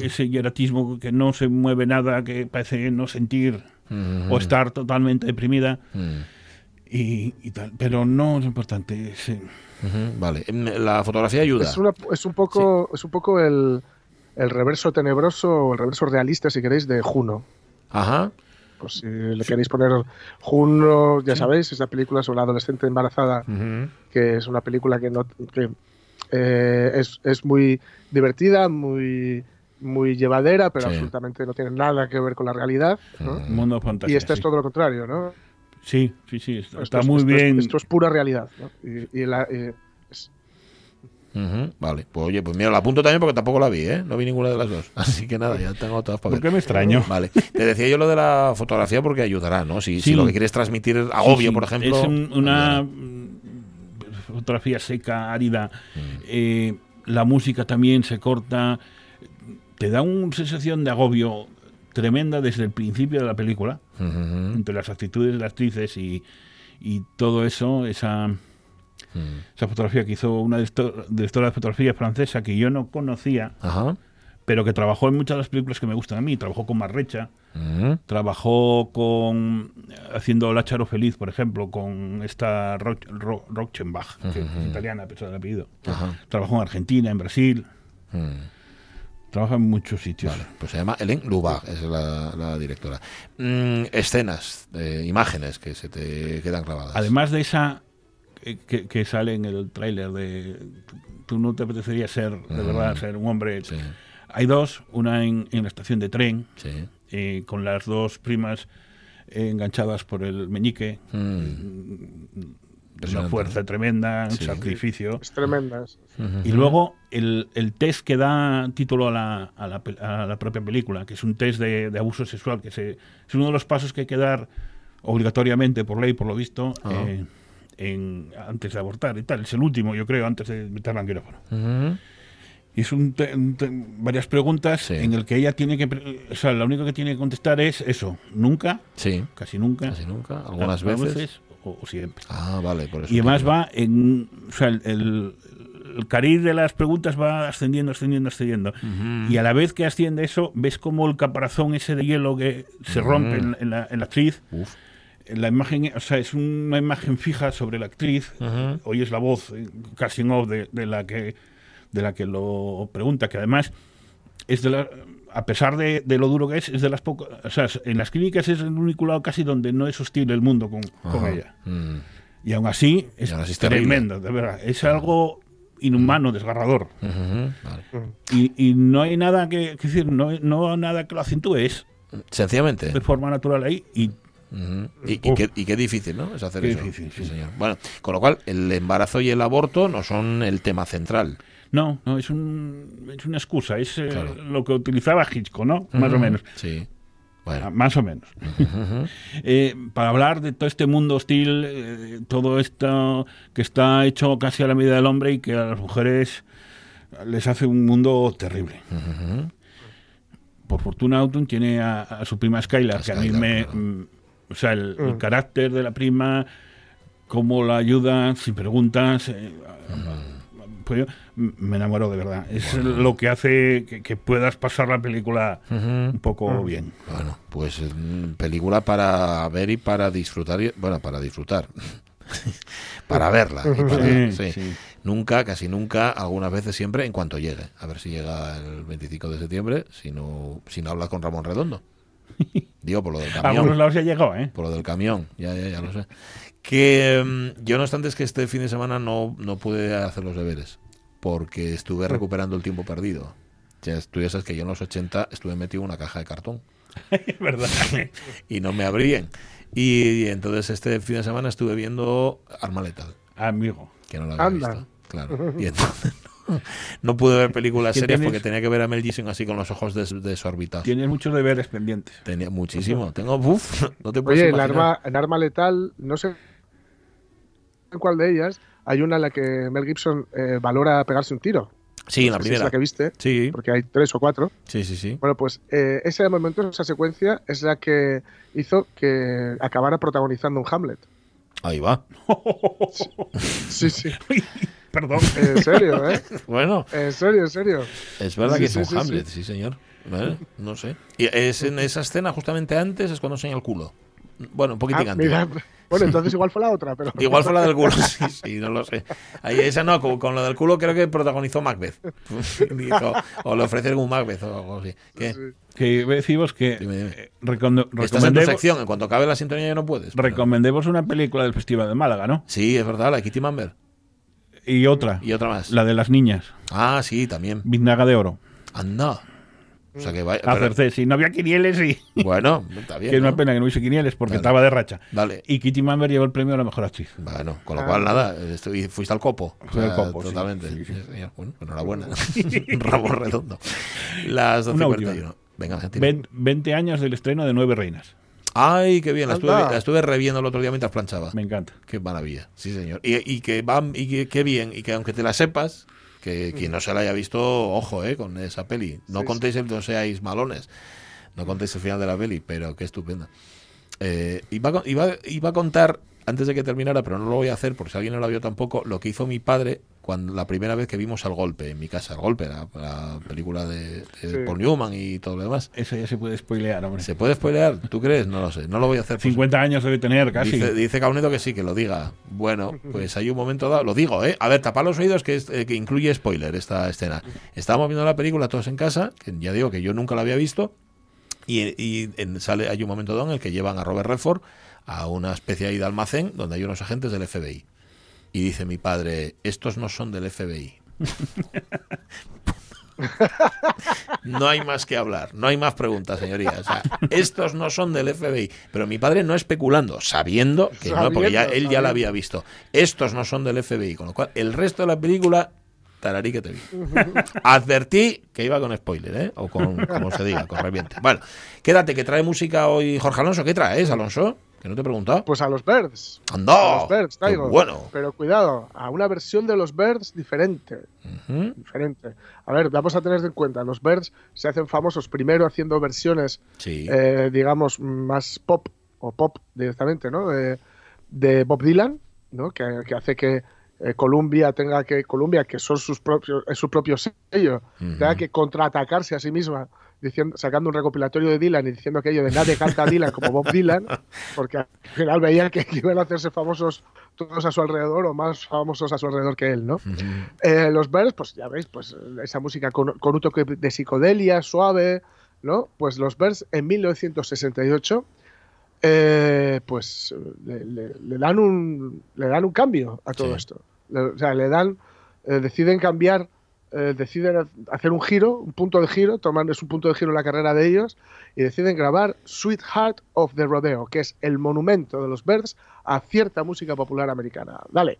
Speaker 3: ese hieratismo que no se mueve nada, que parece no sentir o estar totalmente deprimida
Speaker 1: Mm.
Speaker 3: y, y tal. Pero no es importante.
Speaker 1: Vale. Em, La fotografía ayuda.
Speaker 2: Es, una- es un poco, es un poco el, el reverso tenebroso o el reverso realista, si queréis, de Juno.
Speaker 1: Ajá.
Speaker 2: Pues si le queréis poner Juno, ya sabéis, es la película sobre la adolescente embarazada, que es una película que no que eh, es, es muy divertida, muy muy llevadera, pero
Speaker 1: Sí.
Speaker 2: absolutamente no tiene nada que ver con la realidad. ¿no?
Speaker 1: Ujú.
Speaker 3: mundo fantástico.
Speaker 2: Y esta es todo lo contrario, ¿no?
Speaker 3: Sí, sí, sí. Está,
Speaker 2: Esto
Speaker 3: muy
Speaker 2: esto es-
Speaker 3: bien.
Speaker 2: esto es pura realidad. ¿no? Y, y la- es-
Speaker 1: Vale, pues oye, pues mira, la apunto también porque tampoco la vi, ¿eh? No vi ninguna de las dos. Así que nada, ya tengo todas para
Speaker 3: ¿Por
Speaker 1: ver.
Speaker 3: qué me extraño?
Speaker 1: Vale. Te decía yo lo de la fotografía porque ayudará, ¿no? Si, lo que quieres transmitir es agobio,
Speaker 3: Sí, sí.
Speaker 1: por ejemplo.
Speaker 3: Es un- una
Speaker 1: ayudará.
Speaker 3: fotografía seca, árida.
Speaker 1: Mm.
Speaker 3: Eh, la música también se corta. Te da una sensación de agobio tremenda desde el principio de la película, entre las actitudes de las actrices y, y todo eso, esa,
Speaker 1: ujú.
Speaker 3: esa fotografía que hizo una directo- directora de fotografía francesa que yo no conocía,
Speaker 1: Ajá.
Speaker 3: pero que trabajó en muchas de las películas que me gustan a mí. Trabajó con Marrecha,
Speaker 1: Ujú.
Speaker 3: Trabajó con haciendo Lácharo Feliz, por ejemplo, con esta Roch, Ro- Rochenbach, que es italiana, a pesar del apellido.
Speaker 1: Ajá.
Speaker 3: Trabajó en Argentina, en Brasil,
Speaker 1: Mm.
Speaker 3: trabaja en muchos sitios.
Speaker 1: Vale, pues se llama Hélène Lubach, es la, la directora. Mm, escenas, eh, imágenes que se te quedan clavadas.
Speaker 3: Además de esa que, que sale en el tráiler de tú- no te apetecería ser, de verdad, ser un hombre.
Speaker 1: Sí,
Speaker 3: Hay dos, una en, en la estación de tren,
Speaker 1: sí.
Speaker 3: eh, con las dos primas eh, enganchadas por el meñique,
Speaker 1: Mm,
Speaker 3: una
Speaker 1: Impresionante,
Speaker 3: fuerza tremenda, un
Speaker 1: Sí.
Speaker 3: sacrificio.
Speaker 2: es tremenda. es-
Speaker 3: Y luego el, el test que da título a la, a la, a la propia película, que es un test de, de abuso sexual, que se, es uno de los pasos que hay que dar obligatoriamente por ley, por lo visto,
Speaker 1: Ah.
Speaker 3: eh, en, antes de abortar y tal. Es el último, yo creo, antes de meterla en quirófano.
Speaker 1: ujú.
Speaker 3: Y es un te- un te- varias preguntas
Speaker 1: Sí.
Speaker 3: en el que ella tiene que... O sea, lo único que tiene que contestar es eso, nunca,
Speaker 1: Sí,
Speaker 3: casi nunca,
Speaker 1: casi nunca, algunas
Speaker 3: algunas
Speaker 1: veces.
Speaker 3: o, o siempre.
Speaker 1: Ah, vale, por eso.
Speaker 3: Y además va en. O sea, el, el- el cariz de las preguntas va ascendiendo, ascendiendo, ascendiendo. Y a la vez que asciende eso, ves como el caparazón ese de hielo que se rompe en, en la, en la actriz.
Speaker 1: Uf.
Speaker 3: La imagen, o sea, es una imagen fija sobre la actriz. Oyes la voz eh, casi en off de, de la que de la que lo pregunta, que además es de la, a pesar de, de lo duro que es, es de las pocas, o sea, en las clínicas es el único lado casi donde no es hostil el mundo con, con ella.
Speaker 1: Mm.
Speaker 3: Y aún así es,
Speaker 1: aún así es
Speaker 3: tremendo, de verdad. Es algo inhumano, desgarrador.
Speaker 1: Ujú, vale.
Speaker 3: Y, y no hay nada que, que decir, no, no nada que lo acentúe, es
Speaker 1: Sencillamente.
Speaker 3: de forma natural ahí y
Speaker 1: Y, y qué, y qué difícil, ¿no? Es hacer
Speaker 3: Qué
Speaker 1: eso.
Speaker 3: difícil,
Speaker 1: sí,
Speaker 3: sí.
Speaker 1: señor. Bueno, con lo cual, el embarazo y el aborto no son el tema central.
Speaker 3: no, no es, un, es una excusa, es eh, lo que utilizaba Hitchcock, ¿no? Más o menos.
Speaker 1: Sí.
Speaker 3: Ah,
Speaker 1: Bueno.
Speaker 3: Más o menos. Eh, para hablar de todo este mundo hostil, eh, todo esto que está hecho casi a la medida del hombre y que a las mujeres les hace un mundo terrible. Por fortuna, Autumn tiene a, a su prima Skylar, que a mí me.
Speaker 1: claro.
Speaker 3: O sea, el, el
Speaker 2: Mm.
Speaker 3: carácter de la prima, cómo la ayuda, sin preguntas. eh, pues yo me enamoro de verdad. Es lo que hace que, que puedas pasar la película un poco bien.
Speaker 1: Bueno, pues mm, película para ver y para disfrutar. y- Bueno, para disfrutar. para verla. y para-
Speaker 3: Sí,
Speaker 1: sí.
Speaker 3: sí.
Speaker 1: Nunca, casi nunca, algunas veces siempre, en cuanto llegue. A ver si llega el 25 de septiembre, si no, si no hablas con Ramón Redondo. Digo, por lo del
Speaker 3: A
Speaker 1: camión.
Speaker 3: algunos lados ya llegó, ¿eh?
Speaker 1: Por lo del camión, ya, ya, ya lo sé. Que mm, yo, no obstante, es que este fin de semana no, no pude hacer los deberes, porque estuve recuperando el tiempo perdido. Ya, tú ya sabes que yo en los 80 estuve metido en una caja de cartón
Speaker 3: Es verdad.
Speaker 1: y no me abrían. Y, entonces este fin de semana estuve viendo Arma Letal,
Speaker 3: Amigo.
Speaker 1: que no la había
Speaker 2: Anda.
Speaker 1: visto. Claro. Y entonces no, pude ver películas
Speaker 3: ¿Qué
Speaker 1: serias
Speaker 3: tienes?
Speaker 1: porque tenía que ver a Mel Gibson así con los ojos des- desorbitados.
Speaker 3: Tienes muchos deberes pendientes.
Speaker 1: Tenía muchísimo. Tengo, uf, no te puedes
Speaker 2: Oye, en arma, en arma letal, no sé en cuál de ellas, hay una en la que Mel Gibson eh, valora pegarse un tiro.
Speaker 1: Sí, en la
Speaker 2: si es
Speaker 1: primera.
Speaker 2: la que viste,
Speaker 1: Sí,
Speaker 2: porque hay tres o cuatro.
Speaker 1: sí, sí, sí.
Speaker 2: Bueno, pues eh, ese momento, esa secuencia, es la que hizo que acabara protagonizando un Hamlet.
Speaker 1: Ahí va.
Speaker 2: Sí, sí.
Speaker 3: Perdón.
Speaker 2: En serio, ¿eh?
Speaker 1: Bueno,
Speaker 2: En serio, en serio.
Speaker 1: es verdad
Speaker 2: Sí,
Speaker 1: que
Speaker 2: sí,
Speaker 1: es un
Speaker 2: sí,
Speaker 1: Hamlet, sí, señor. Vale, No sé. Y es en esa escena justamente antes es cuando enseña el culo. Bueno, un poquitín
Speaker 2: Ah,
Speaker 1: antes.
Speaker 2: mira, bueno, entonces igual fue la otra, pero.
Speaker 1: Igual fue la del culo, sí, sí, no lo sé. Ahí, esa no, con, con lo del culo creo que protagonizó Macbeth. Dijo, o le ofrecieron un Macbeth o algo así. ¿Qué?
Speaker 2: Sí.
Speaker 3: Que decimos que
Speaker 1: Dime, dime.
Speaker 3: eh,
Speaker 1: Estás en tu sección, en cuanto acabe la sintonía ya no puedes. pero-
Speaker 3: recomendemos una película del Festival de Málaga, ¿no?
Speaker 1: Sí, es verdad, la de Kitty Mamber.
Speaker 3: Y otra,
Speaker 1: Y otra más.
Speaker 3: la de las niñas,
Speaker 1: Ah, sí, también.
Speaker 3: Biznaga de Oro.
Speaker 1: Anda. O sea que vaya.
Speaker 3: A
Speaker 1: pero-
Speaker 3: Cercés. Y no había quinieles y...
Speaker 1: bueno, está bien.
Speaker 3: que es una pena que no hubiese quinieles porque estaba de racha.
Speaker 1: Vale.
Speaker 3: Y Kitty Mamber llevó el premio a la mejor actriz.
Speaker 1: Bueno, con lo
Speaker 2: Ah.
Speaker 1: cual nada, estoy- fuiste al copo.
Speaker 3: Fui al copo, sí.
Speaker 1: Totalmente.
Speaker 3: Sí, sí.
Speaker 1: Sí, señor. Bueno, enhorabuena. Ramón Redondo. Las
Speaker 3: Una
Speaker 1: 12.41. Venga, gente.
Speaker 3: Ven- 20 años del estreno de Nueve Reinas.
Speaker 1: Ay, qué bien. La estuve, la estuve reviendo el otro día mientras planchaba.
Speaker 3: Me encanta.
Speaker 1: Qué maravilla. Sí, señor. Y, y que va, y que, qué bien. Y que aunque te la sepas, que quien no se la haya visto, ojo, eh, con esa peli. No
Speaker 2: Sí,
Speaker 1: contéis el no seáis malones. No contéis el final de la peli, pero qué estupenda. Eh, iba, iba, iba a contar, antes de que terminara, pero no lo voy a hacer porque si alguien no lo vio tampoco, lo que hizo mi padre cuando la primera vez que vimos Al Golpe en mi casa. Al Golpe, la, la película de, de
Speaker 2: Sí.
Speaker 1: Paul Newman y todo lo demás.
Speaker 3: Eso ya se puede spoilear, hombre.
Speaker 1: ¿Se puede spoilear? ¿Tú crees? No lo sé. No lo voy a hacer. por-
Speaker 3: 50 años debe tener casi.
Speaker 1: Dice, dice Caunedo que sí, que lo diga. Bueno, pues hay un momento dado, lo digo, ¿eh? A ver, tapad los oídos que, es- eh, que incluye spoiler esta escena. Estábamos viendo la película todos en casa, que ya digo que yo nunca la había visto, y, y en- sale, hay un momento dado en el que llevan a Robert Redford a una especie ahí de almacén donde hay unos agentes del FBI. Y dice mi padre, estos no son del FBI. No hay más que hablar, no hay más preguntas, señoría. O sea, estos no son del FBI. Pero mi padre no especulando, sabiendo que no, porque ya,
Speaker 2: Sabiendo,
Speaker 1: él ya la había visto. Estos no son del FBI, con lo cual el resto de la película, tararí que te vi. Advertí que iba con spoiler, ¿eh? O con, como se diga, con reviente. Bueno, quédate, que trae música hoy Jorge Alonso. ¿Qué traes, Alonso? Que no te he preguntado.
Speaker 2: Pues a los Birds.
Speaker 1: ¡Anda!
Speaker 2: A los Birds,
Speaker 1: ¡Qué
Speaker 2: traigo.
Speaker 1: bueno!
Speaker 2: Pero cuidado, a una versión de los Birds diferente. Diferente. A ver, vamos a tener en cuenta, los Birds se hacen famosos primero haciendo versiones,
Speaker 1: Sí.
Speaker 2: eh, digamos, más pop o pop directamente, ¿no? De, de Bob Dylan, ¿no? Que, que hace que, eh, Columbia tenga que Columbia que son sus propios es su propio sello tenga que contraatacarse a sí misma diciendo sacando un recopilatorio de Dylan y diciendo aquello de nadie canta a Dylan como Bob Dylan porque al final veían que, iban a hacerse famosos todos a su alrededor o más famosos a su alrededor que él no Eh, los Birds pues ya veis pues esa música con, con un toque de psicodelia suave no pues los Birds en 1968 eh, pues le, le- le dan un le dan un cambio a todo
Speaker 1: Sí.
Speaker 2: esto. Le- o sea le dan eh, deciden cambiar eh, deciden hacer un giro un punto de giro toman es un punto de giro en la carrera de ellos y deciden grabar Sweetheart of the Rodeo que es el monumento de los Birds a cierta música popular americana. Dale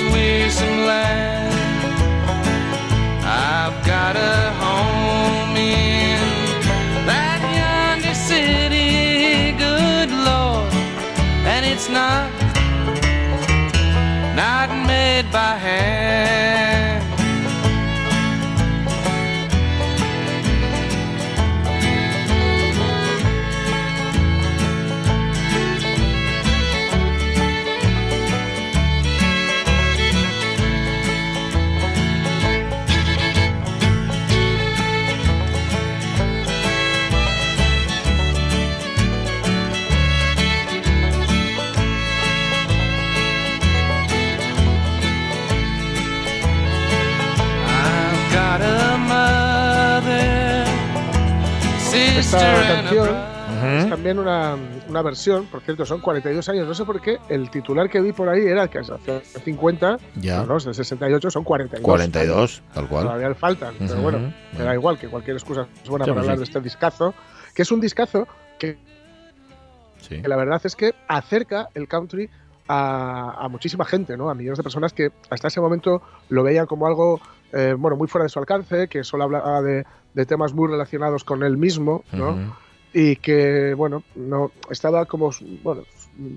Speaker 5: this wearisome land. I've got a home in that yonder city, good Lord, and it's not not made by hand.
Speaker 2: Canción
Speaker 5: brother.
Speaker 2: es también una, una versión, por cierto, son 42 años, no sé por qué, el titular que vi por ahí era que hace 50,
Speaker 1: Ya.
Speaker 2: no, no, es del 68, son 42.
Speaker 1: 42, tal cual.
Speaker 2: Todavía le faltan, pero
Speaker 1: Ujú.
Speaker 2: bueno, me da igual que cualquier excusa es buena
Speaker 1: Sí,
Speaker 2: para
Speaker 1: pues
Speaker 2: hablar
Speaker 1: sí.
Speaker 2: de este discazo, que es un discazo que,
Speaker 1: Sí.
Speaker 2: que la verdad es que acerca el country a, a muchísima gente, ¿no? A millones de personas que hasta ese momento lo veían como algo, eh, bueno, muy fuera de su alcance, que solo hablaba de, de temas muy relacionados con él mismo, ¿no? Y que bueno no estaba como bueno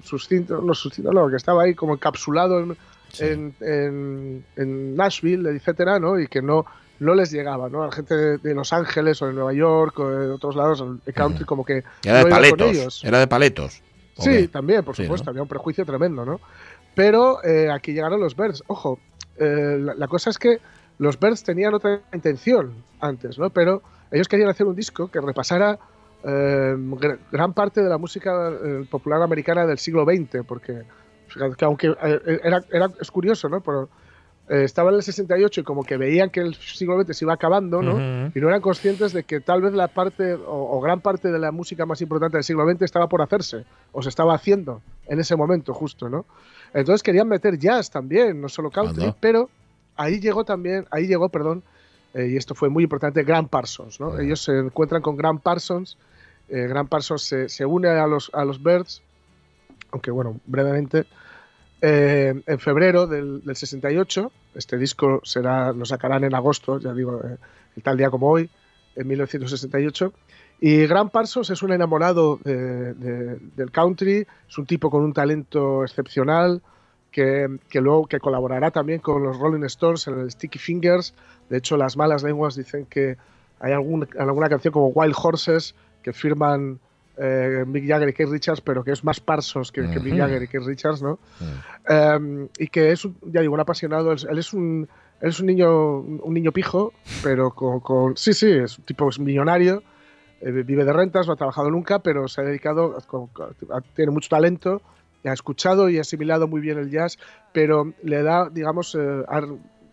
Speaker 2: suscinto no suscinto no que estaba ahí como encapsulado en,
Speaker 1: Sí.
Speaker 2: en, en- en Nashville etcétera no y que no no les llegaba no a la gente de, de Los Ángeles o de Nueva York o de otros lados el country como que
Speaker 1: Era de
Speaker 2: no
Speaker 1: paletos.
Speaker 2: ellos.
Speaker 1: Era de paletos. ¿o
Speaker 2: Sí, también, por
Speaker 1: Sí,
Speaker 2: supuesto,
Speaker 1: ¿no?
Speaker 2: había un prejuicio tremendo, ¿no? Pero eh, aquí llegaron los Birds. Ojo, eh, la, la cosa es que los Birds tenían otra intención antes, ¿no? Pero ellos querían hacer un disco que repasara eh, gr- gran parte de la música eh, popular americana del siglo XX, porque fíjate que aunque eh, era, era- es curioso, ¿no? Pero eh, estaba en el 68 y como que veían que el siglo XX se iba acabando, ¿no? Y no eran conscientes de que tal vez la parte o, o gran parte de la música más importante del siglo XX estaba por hacerse, o se estaba haciendo en ese momento justo, ¿no? Entonces querían meter jazz también, no solo country,
Speaker 1: Anda.
Speaker 2: pero ahí llegó también, ahí llegó, perdón, eh, y esto fue muy importante, Grant Parsons, ¿no? Ellos se encuentran con Grant Parsons, eh, Grant Parsons se, se une a los, a los Birds, aunque bueno, brevemente, eh, en febrero del, del 68. Este disco será, lo sacarán en agosto, ya digo, eh, el tal día como hoy, en 1968. Y Grant Parsons es un enamorado de- de- del country, es un tipo con un talento excepcional, que, que luego que colaborará también con los Rolling Stones en el Sticky Fingers. De hecho, las malas lenguas dicen que hay algún- alguna canción como Wild Horses que firman eh, Mick Jagger y Keith Richards, pero que es más Parsons que, que Mick. Jagger y Keith Richards, ¿no? Um, y que es, un, ya digo, un apasionado. Él, él es un, él es un niño, un niño pijo, pero con, con- sí, sí, es un tipo es millonario, eh, vive de rentas, no ha trabajado nunca, pero se ha dedicado, a- tiene mucho talento, ha escuchado y asimilado muy bien el jazz, pero le da, digamos, eh, a-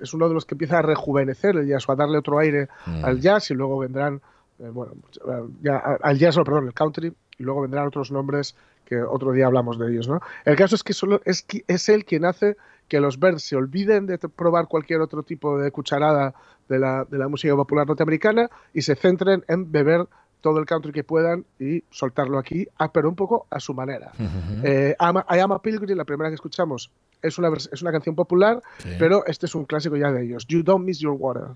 Speaker 2: es uno de los que empieza a rejuvenecer el jazz o a darle otro aire
Speaker 1: Mm.
Speaker 2: al jazz y luego vendrán, eh, bueno, eh, ya, al jazz, no, perdón, el country, y luego vendrán otros nombres que otro día hablamos de ellos, ¿no? El caso es que solo es, es él quien hace que los Birds se olviden de probar cualquier otro tipo de cucharada de la, de la música popular norteamericana y se centren en beber todo el country que puedan y soltarlo aquí, ah, pero un poco a su manera. Eh, Ama- I Am a Pilgrim, la primera que escuchamos, es una, es una canción popular,
Speaker 1: Sí.
Speaker 2: pero este es un clásico ya de ellos. You Don't Miss Your Water.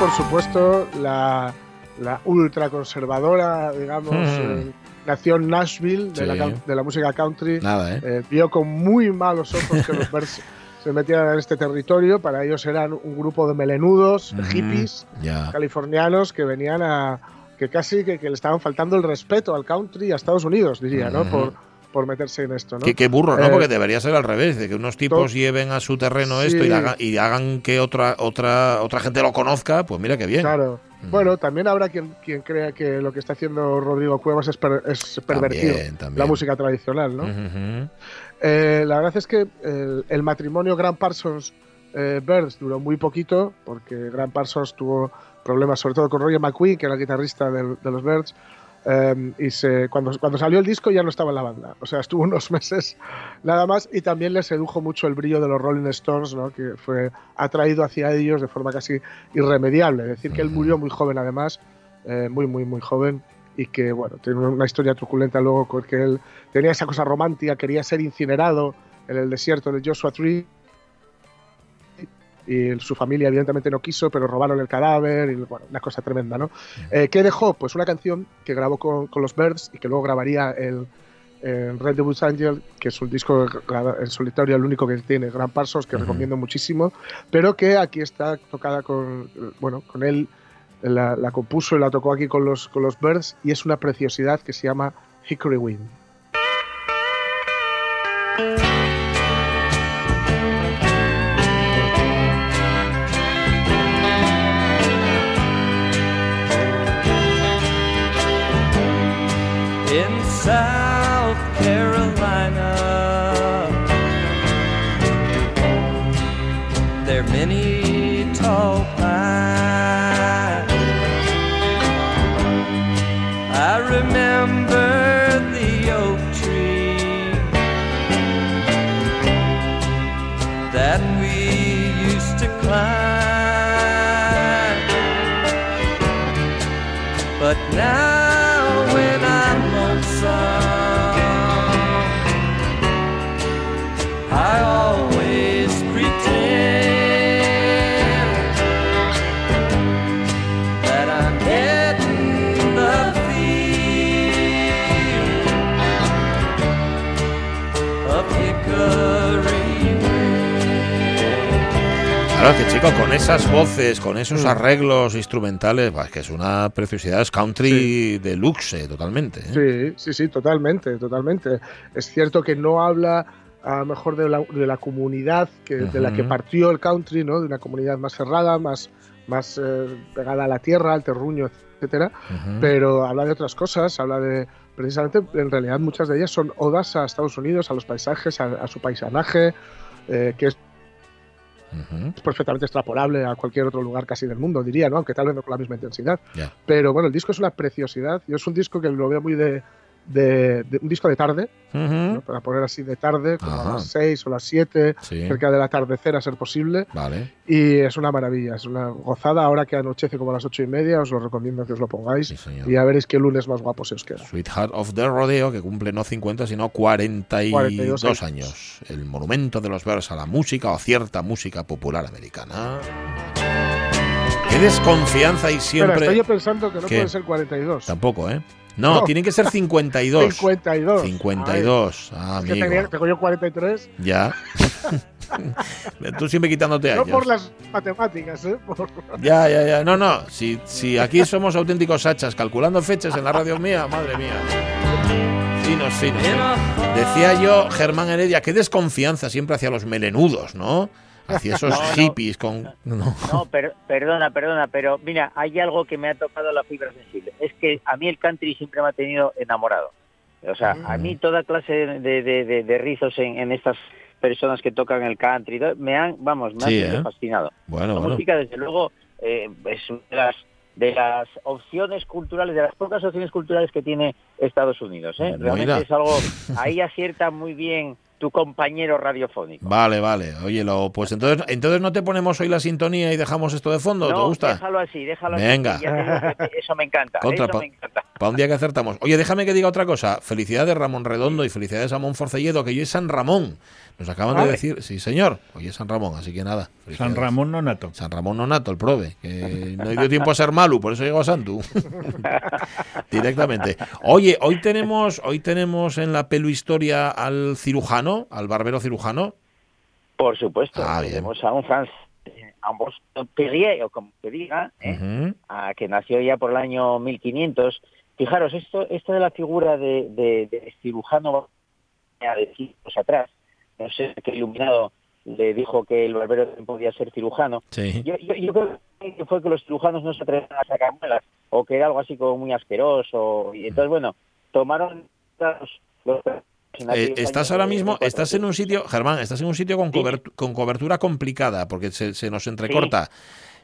Speaker 2: Por supuesto, la, la ultraconservadora, digamos,
Speaker 1: Mm.
Speaker 2: eh, nación Nashville de, la,
Speaker 1: Sí.
Speaker 2: cou- de la música country,
Speaker 1: Nada, ¿eh?
Speaker 2: eh, vio con muy malos ojos que los Birds se metieran en este territorio. Para ellos eran un grupo de melenudos,
Speaker 1: Ujú,
Speaker 2: hippies,
Speaker 1: Ya.
Speaker 2: californianos que venían a. que casi que, que le estaban faltando el respeto al country a Estados Unidos, diría, ¿no?
Speaker 1: Ujú.
Speaker 2: Por, por meterse en esto, ¿no?
Speaker 1: Qué, qué burro, ¿no?
Speaker 2: Eh,
Speaker 1: Porque debería ser al revés, de que unos tipos lleven a su terreno
Speaker 2: Sí.
Speaker 1: esto y hagan, y hagan que otra otra otra gente lo conozca, pues mira qué bien.
Speaker 2: Claro.
Speaker 1: Mm.
Speaker 2: Bueno, también habrá quien, quien crea que lo que está haciendo Rodrigo Cuevas es, per- es pervertir
Speaker 1: También, también.
Speaker 2: la música tradicional, ¿no?
Speaker 1: Ujú.
Speaker 2: Eh, la verdad es que el, el matrimonio Grant Parsons eh, Birds duró muy poquito, porque Grant Parsons tuvo problemas sobre todo con Roger McQueen, que era el guitarrista del- de los Birds, eh, y se, cuando, cuando salió el disco ya no estaba en la banda. O sea, estuvo unos meses nada más y también le sedujo mucho el brillo de los Rolling Stones, ¿no? que fue atraído hacia ellos de forma casi irremediable. Es decir, que él murió muy joven además, eh, muy, muy, muy joven. Y que, bueno, tiene una historia truculenta luego, con que él tenía esa cosa romántica, quería ser incinerado en el desierto de Joshua Tree. Y su familia, evidentemente, no quiso, pero robaron el cadáver. Y, bueno, una cosa tremenda, ¿no? Eh, ¿Qué dejó? Pues una canción que grabó con, con los Birds y que luego grabaría el, en Red Woods Angel, que es un disco en solitario, el único que tiene, Gran Parsons, que recomiendo muchísimo, pero que aquí está tocada con, bueno, con él, la, la compuso y la tocó aquí con los, con los Birds, y es una preciosidad que se llama Hickory Wind.
Speaker 9: In
Speaker 1: chico, con esas voces, con esos
Speaker 2: Mm.
Speaker 1: arreglos instrumentales, bah, es que es una preciosidad, es country deluxe totalmente. ¿eh?
Speaker 2: Sí, sí, sí, totalmente, totalmente. Es cierto que no habla a lo mejor de la, de la comunidad que, de la que partió el country, ¿no? De una comunidad más cerrada, más, más eh, pegada a la tierra, al terruño, etcétera.
Speaker 1: Ujú.
Speaker 2: Pero habla de otras cosas, habla de precisamente, en realidad muchas de ellas son odas a Estados Unidos, a los paisajes, a, a su paisanaje, eh, que es
Speaker 1: Ujú.
Speaker 2: perfectamente extrapolable a cualquier otro lugar casi del mundo, diría, ¿no? Aunque tal vez no con la misma intensidad. Pero bueno, el disco es una preciosidad. Yo es un disco que lo veo muy de, de- de- un disco de tarde,
Speaker 1: Ujú.
Speaker 2: ¿no? para poner así de tarde, como
Speaker 1: Ajá.
Speaker 2: a las 6 o las 7,
Speaker 1: Sí.
Speaker 2: cerca del atardecer a ser posible.
Speaker 1: Vale.
Speaker 2: Y es una maravilla, es una gozada. Ahora que anochece como a las ocho y media, os lo recomiendo que os lo pongáis.
Speaker 1: Sí,
Speaker 2: y ya veréis qué lunes más guapo se os queda.
Speaker 1: Sweetheart of the Rodeo, que cumple no 50, sino 42,
Speaker 2: 42
Speaker 1: años. El monumento de los Bears a la música o cierta música popular americana. Qué desconfianza y siempre.
Speaker 2: estoy yo pensando que no
Speaker 1: ¿Qué?
Speaker 2: puede ser 42.
Speaker 1: Tampoco, ¿eh? No,
Speaker 2: No.
Speaker 1: tienen que ser 52.
Speaker 2: 52.
Speaker 1: 52. Ah,
Speaker 2: Es que
Speaker 1: amigo.
Speaker 2: tenía- tengo yo 43.
Speaker 1: Ya. Tú siempre quitándote
Speaker 2: No
Speaker 1: años.
Speaker 2: por las matemáticas, ¿eh? Por-
Speaker 1: Ya, ya, ya. No, no. Si, si aquí somos auténticos hachas calculando fechas en la radio mía, madre mía. Finos, finos. Decía yo, Germán Heredia, qué desconfianza siempre hacia los melenudos, ¿no? Hacia esos
Speaker 10: No,
Speaker 1: hippies con. No.
Speaker 10: No, per- perdona, perdona, pero mira, hay algo que me ha tocado la fibra sensible. Es que a mí el country siempre me ha tenido enamorado. O sea, a mí toda clase de, de- de- de rizos en, en estas personas que tocan el country me han, vamos, me han
Speaker 1: Sí,
Speaker 10: siempre
Speaker 1: ¿eh?
Speaker 10: fascinado.
Speaker 1: Bueno,
Speaker 10: la
Speaker 1: bueno.
Speaker 10: música, desde luego, eh, es una de las, de las opciones culturales, de las pocas opciones culturales que tiene Estados Unidos. ¿eh? Realmente
Speaker 1: Mira.
Speaker 10: es algo, ahí acierta muy bien tu compañero radiofónico.
Speaker 1: Vale, vale. Oye, lo, pues entonces, entonces no te ponemos hoy la sintonía y dejamos esto de fondo. ¿Te
Speaker 10: No,
Speaker 1: gusta?
Speaker 10: déjalo así, déjalo
Speaker 1: Venga.
Speaker 10: así. te que eso me encanta,
Speaker 1: Contra-
Speaker 10: eso me encanta.
Speaker 1: Para un día que acertamos. Oye, déjame que diga otra cosa. Felicidades Ramón Redondo y felicidades a Mon Forcelledo, que hoy es San Ramón. Nos acaban de decir, sí señor, hoy es San Ramón, así que nada.
Speaker 3: San. Ramón Nonato.
Speaker 1: San Ramón Nonato, el prove, que no dio tiempo a ser Malu, por eso llegó a Santu. Directamente. Oye, hoy tenemos, hoy tenemos en la pelu historia al cirujano, al barbero cirujano.
Speaker 10: Por supuesto,
Speaker 1: Ah, bien.
Speaker 10: tenemos a un francés, eh, a un Perrier, o como se diga, ¿eh? A- que nació ya por el año 1500. Fijaros, esto, esto de la figura de, de, de cirujano a de siglos atrás, no sé qué iluminado le dijo que el barbero podía ser cirujano.
Speaker 1: Sí.
Speaker 10: Yo, yo, yo creo que fue que los cirujanos no se atrevían a sacar muelas, o que era algo así como muy asqueroso. Y entonces, bueno, tomaron los... los-
Speaker 1: Eh, estás ahora mismo, estás en un sitio, Germán, estás en un sitio con, cobertu- con cobertura complicada, porque se, se nos entrecorta.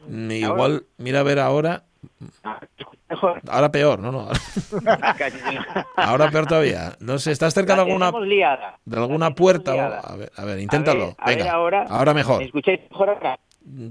Speaker 1: Mm, Igual, mira a ver ahora,
Speaker 10: Mejor.
Speaker 1: ahora peor, no, no, ahora peor todavía. No sé, ¿estás cerca de alguna, de alguna puerta? o-. A ver, a ver, inténtalo.
Speaker 10: A ver, a ver
Speaker 1: Venga,
Speaker 10: ahora.
Speaker 1: mejor.
Speaker 10: ¿Me escucháis mejor ahora?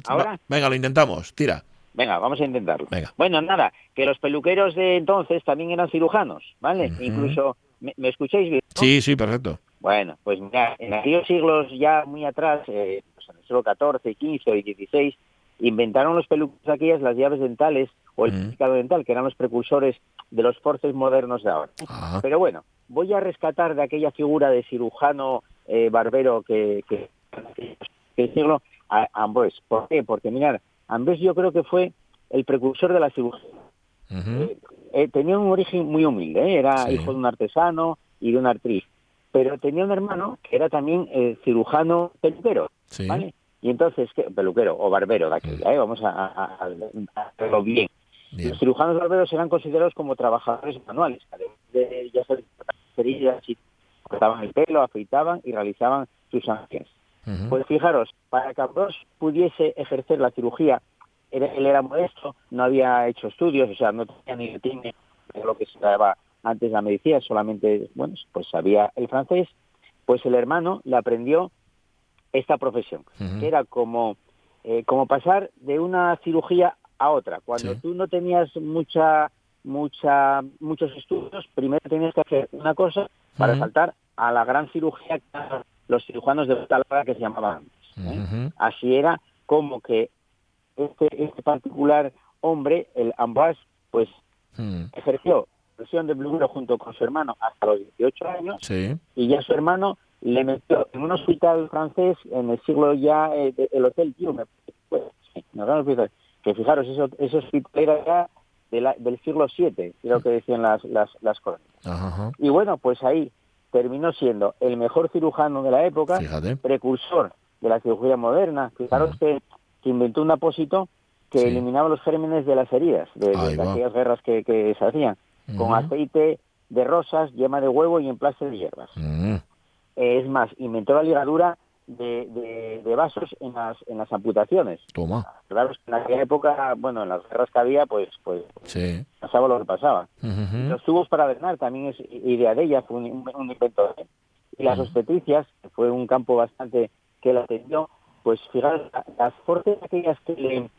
Speaker 10: ¿Ahora?
Speaker 1: Va- Venga, lo intentamos, tira.
Speaker 10: Venga, vamos a intentarlo.
Speaker 1: Venga.
Speaker 10: Bueno, nada, que los peluqueros de entonces también eran cirujanos, ¿vale? Incluso, ¿me, me escucháis bien? no?
Speaker 1: Sí, sí, perfecto.
Speaker 10: Bueno, pues mira, en aquellos siglos ya muy atrás, eh, pues en el siglo XIV, XV y XVI, inventaron los peluqueros aquellas las llaves dentales o el
Speaker 1: Mm.
Speaker 10: picado dental, que eran los precursores de los forces modernos de ahora.
Speaker 1: Ah,
Speaker 10: Pero bueno, voy a rescatar de aquella figura de cirujano eh, barbero que, que, que siglo a Ambrose. ¿Por qué? Porque mirar, Ambrose yo creo que fue el precursor de la cirugía.
Speaker 1: ujú.
Speaker 10: Eh, tenía un origen muy humilde, ¿eh? era
Speaker 1: Sí.
Speaker 10: hijo de un artesano y de una actriz, pero tenía un hermano que era también eh, cirujano peluquero,
Speaker 1: Sí.
Speaker 10: ¿vale? Y entonces, ¿qué? peluquero o barbero de aquella, ¿eh? vamos a, a- a- a hacerlo bien.
Speaker 1: Bien.
Speaker 10: Los cirujanos barberos eran considerados como trabajadores manuales, además de ya ser heridas y cortaban el pelo, afeitaban y realizaban sus ángeles.
Speaker 1: Ujú.
Speaker 10: Pues fijaros, para que Ambrose pudiese ejercer la cirugía, era- él era modesto, no había hecho estudios, o sea, no tenía ni tiene lo que se daba antes la medicina, solamente, bueno, pues sabía el francés, pues el hermano le aprendió esta profesión,
Speaker 1: Ujú.
Speaker 10: que era como, eh, como pasar de una cirugía a otra. Cuando
Speaker 1: Sí.
Speaker 10: tú no tenías mucha, mucha, muchos estudios, primero tenías que hacer una cosa para saltar a la gran cirugía que los cirujanos de palabra que se llamaban antes, ¿eh? Así era como que este, este particular hombre, el Ambrose, pues
Speaker 1: Mm,
Speaker 10: ejerció la profesión de blumero junto con su hermano hasta los 18 años
Speaker 1: Sí.
Speaker 10: y ya su hermano le metió en un hospital francés en el siglo ya, eh, de- el Hotel Dieu, me pues, sí, no, no, no, que fijaros, ese hospital era de la- del siglo VII, creo que decían las, las, las crónicas.
Speaker 1: Ajá.
Speaker 10: Y bueno, pues ahí terminó siendo el mejor cirujano de la época,
Speaker 1: Fíjate.
Speaker 10: precursor de la cirugía moderna. Fijaros que, que inventó un apósito que
Speaker 1: Sí.
Speaker 10: eliminaba los gérmenes de las heridas, de, de aquellas guerras que, que se hacían, con aceite de rosas, yema de huevo y emplaste de hierbas. Es más, inventó la ligadura de, de- de vasos en las, en las amputaciones.
Speaker 1: Toma.
Speaker 10: Claro, en aquella época, bueno, en las guerras que había, pues, pues
Speaker 1: Sí.
Speaker 10: pasaba lo que pasaba. Los tubos para drenar también es idea de ella, fue un, un- invento él. Y las
Speaker 1: Ujú.
Speaker 10: obstetricias, que fue un campo bastante que él atendió, pues fijaros, la- las forces aquellas que, le-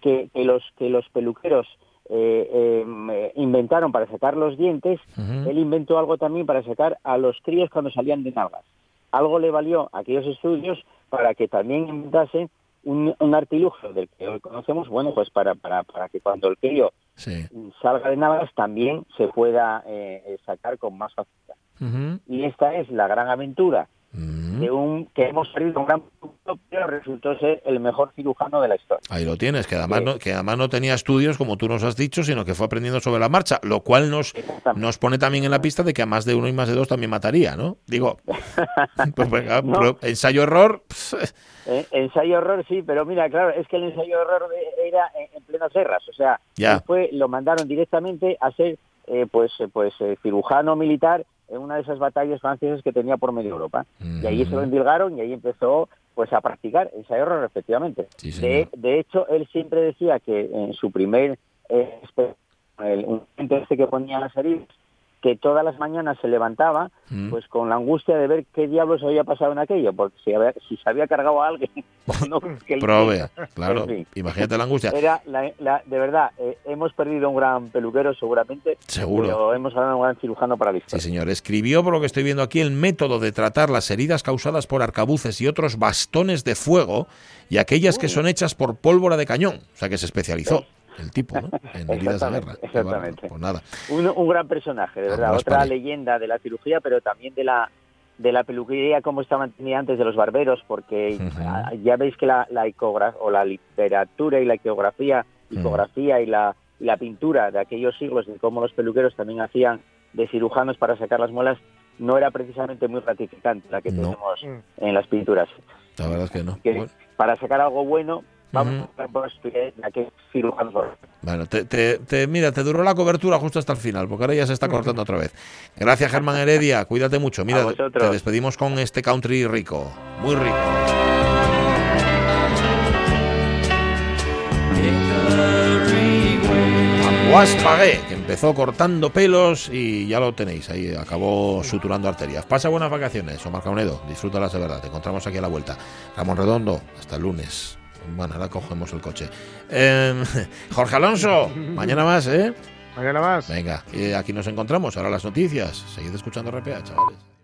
Speaker 10: que, que los, que los peluqueros eh, eh, inventaron para sacar los dientes, él inventó algo también para sacar a los críos cuando salían de nalgas. Algo le valió a aquellos estudios para que también inventase un, un artilugio del que hoy conocemos, bueno, pues para, para, para que cuando el crío
Speaker 1: Sí.
Speaker 10: salga de nalgas también se pueda eh, sacar con más facilidad. Y esta es la gran aventura
Speaker 1: Mm.
Speaker 10: de un que hemos perdido un gran producto, pero resultó ser el mejor cirujano de la historia.
Speaker 1: Ahí lo tienes, que además,
Speaker 10: Sí.
Speaker 1: no, que además no tenía estudios, como tú nos has dicho, sino que fue aprendiendo sobre la marcha, lo cual nos, nos pone también en la pista de que a más de uno y más de dos también mataría, ¿no? Digo, pues
Speaker 10: No.
Speaker 1: pro- ensayo-error,
Speaker 10: Eh, ensayo-error, sí, pero mira, claro, es que el ensayo-error era en, en plenas guerras. O sea,
Speaker 1: Ya.
Speaker 10: fue, lo mandaron directamente a ser eh, pues, eh, pues eh, cirujano militar en una de esas batallas francesas que tenía por medio Europa. Y ahí se lo endilgaron y ahí empezó pues a practicar ensayo-error, efectivamente.
Speaker 1: Sí,
Speaker 10: de, de hecho, él siempre decía que en su primer eh, el, un este que ponía las heridas, que todas las mañanas se levantaba
Speaker 1: Mm.
Speaker 10: pues con la angustia de ver qué diablos había pasado en aquello, porque si, había- si se había cargado a alguien, no, que el-
Speaker 1: Prove, claro.
Speaker 10: En fin.
Speaker 1: Imagínate la angustia.
Speaker 10: Era la- la- de verdad, eh, hemos perdido un gran peluquero seguramente,
Speaker 1: Seguro.
Speaker 10: pero hemos ganado un gran cirujano para la
Speaker 1: Sí, señor. Escribió, por lo que estoy viendo aquí, el método de tratar las heridas causadas por arcabuces y otros bastones de fuego y aquellas que son hechas por pólvora de cañón. O sea, que se especializó el tipo, ¿no? En heridas de guerra.
Speaker 10: Exactamente.
Speaker 1: Pues nada.
Speaker 10: Un, un gran personaje, de verdad. Otra
Speaker 1: pare-
Speaker 10: leyenda de la cirugía, pero también de la de la peluquería como estaba mantenida antes de los barberos, porque
Speaker 1: Ujú.
Speaker 10: ah, ya veis que la, la o la literatura y la iconografía,
Speaker 1: Mm.
Speaker 10: icografía y la, y la pintura de aquellos siglos de cómo los peluqueros también hacían de cirujanos para sacar las muelas, no era precisamente muy gratificante la que
Speaker 1: No.
Speaker 10: tenemos en las pinturas.
Speaker 1: La verdad es que no.
Speaker 10: Que
Speaker 1: Bueno,
Speaker 10: para sacar algo bueno, vamos a estudiar de aquellos cirujanos.
Speaker 1: Bueno, te, te- te- mira, te duró la cobertura justo hasta el final, porque ahora ya se está cortando otra vez. Gracias, Germán Heredia. Cuídate mucho. Mira,
Speaker 10: A
Speaker 1: te despedimos con este country rico. Muy rico. Ambroise Pagué, que empezó cortando pelos y ya lo tenéis, ahí acabó suturando arterias. Pasa buenas vacaciones, Omar Caunedo, disfrútalas de verdad, te encontramos aquí a la vuelta. Ramón Redondo, hasta el lunes. Bueno, ahora cogemos el coche. Eh, Jorge Alonso, mañana más, ¿eh?
Speaker 2: Mañana más.
Speaker 1: Venga, aquí nos encontramos, ahora las noticias. Seguid escuchando RPA, chavales.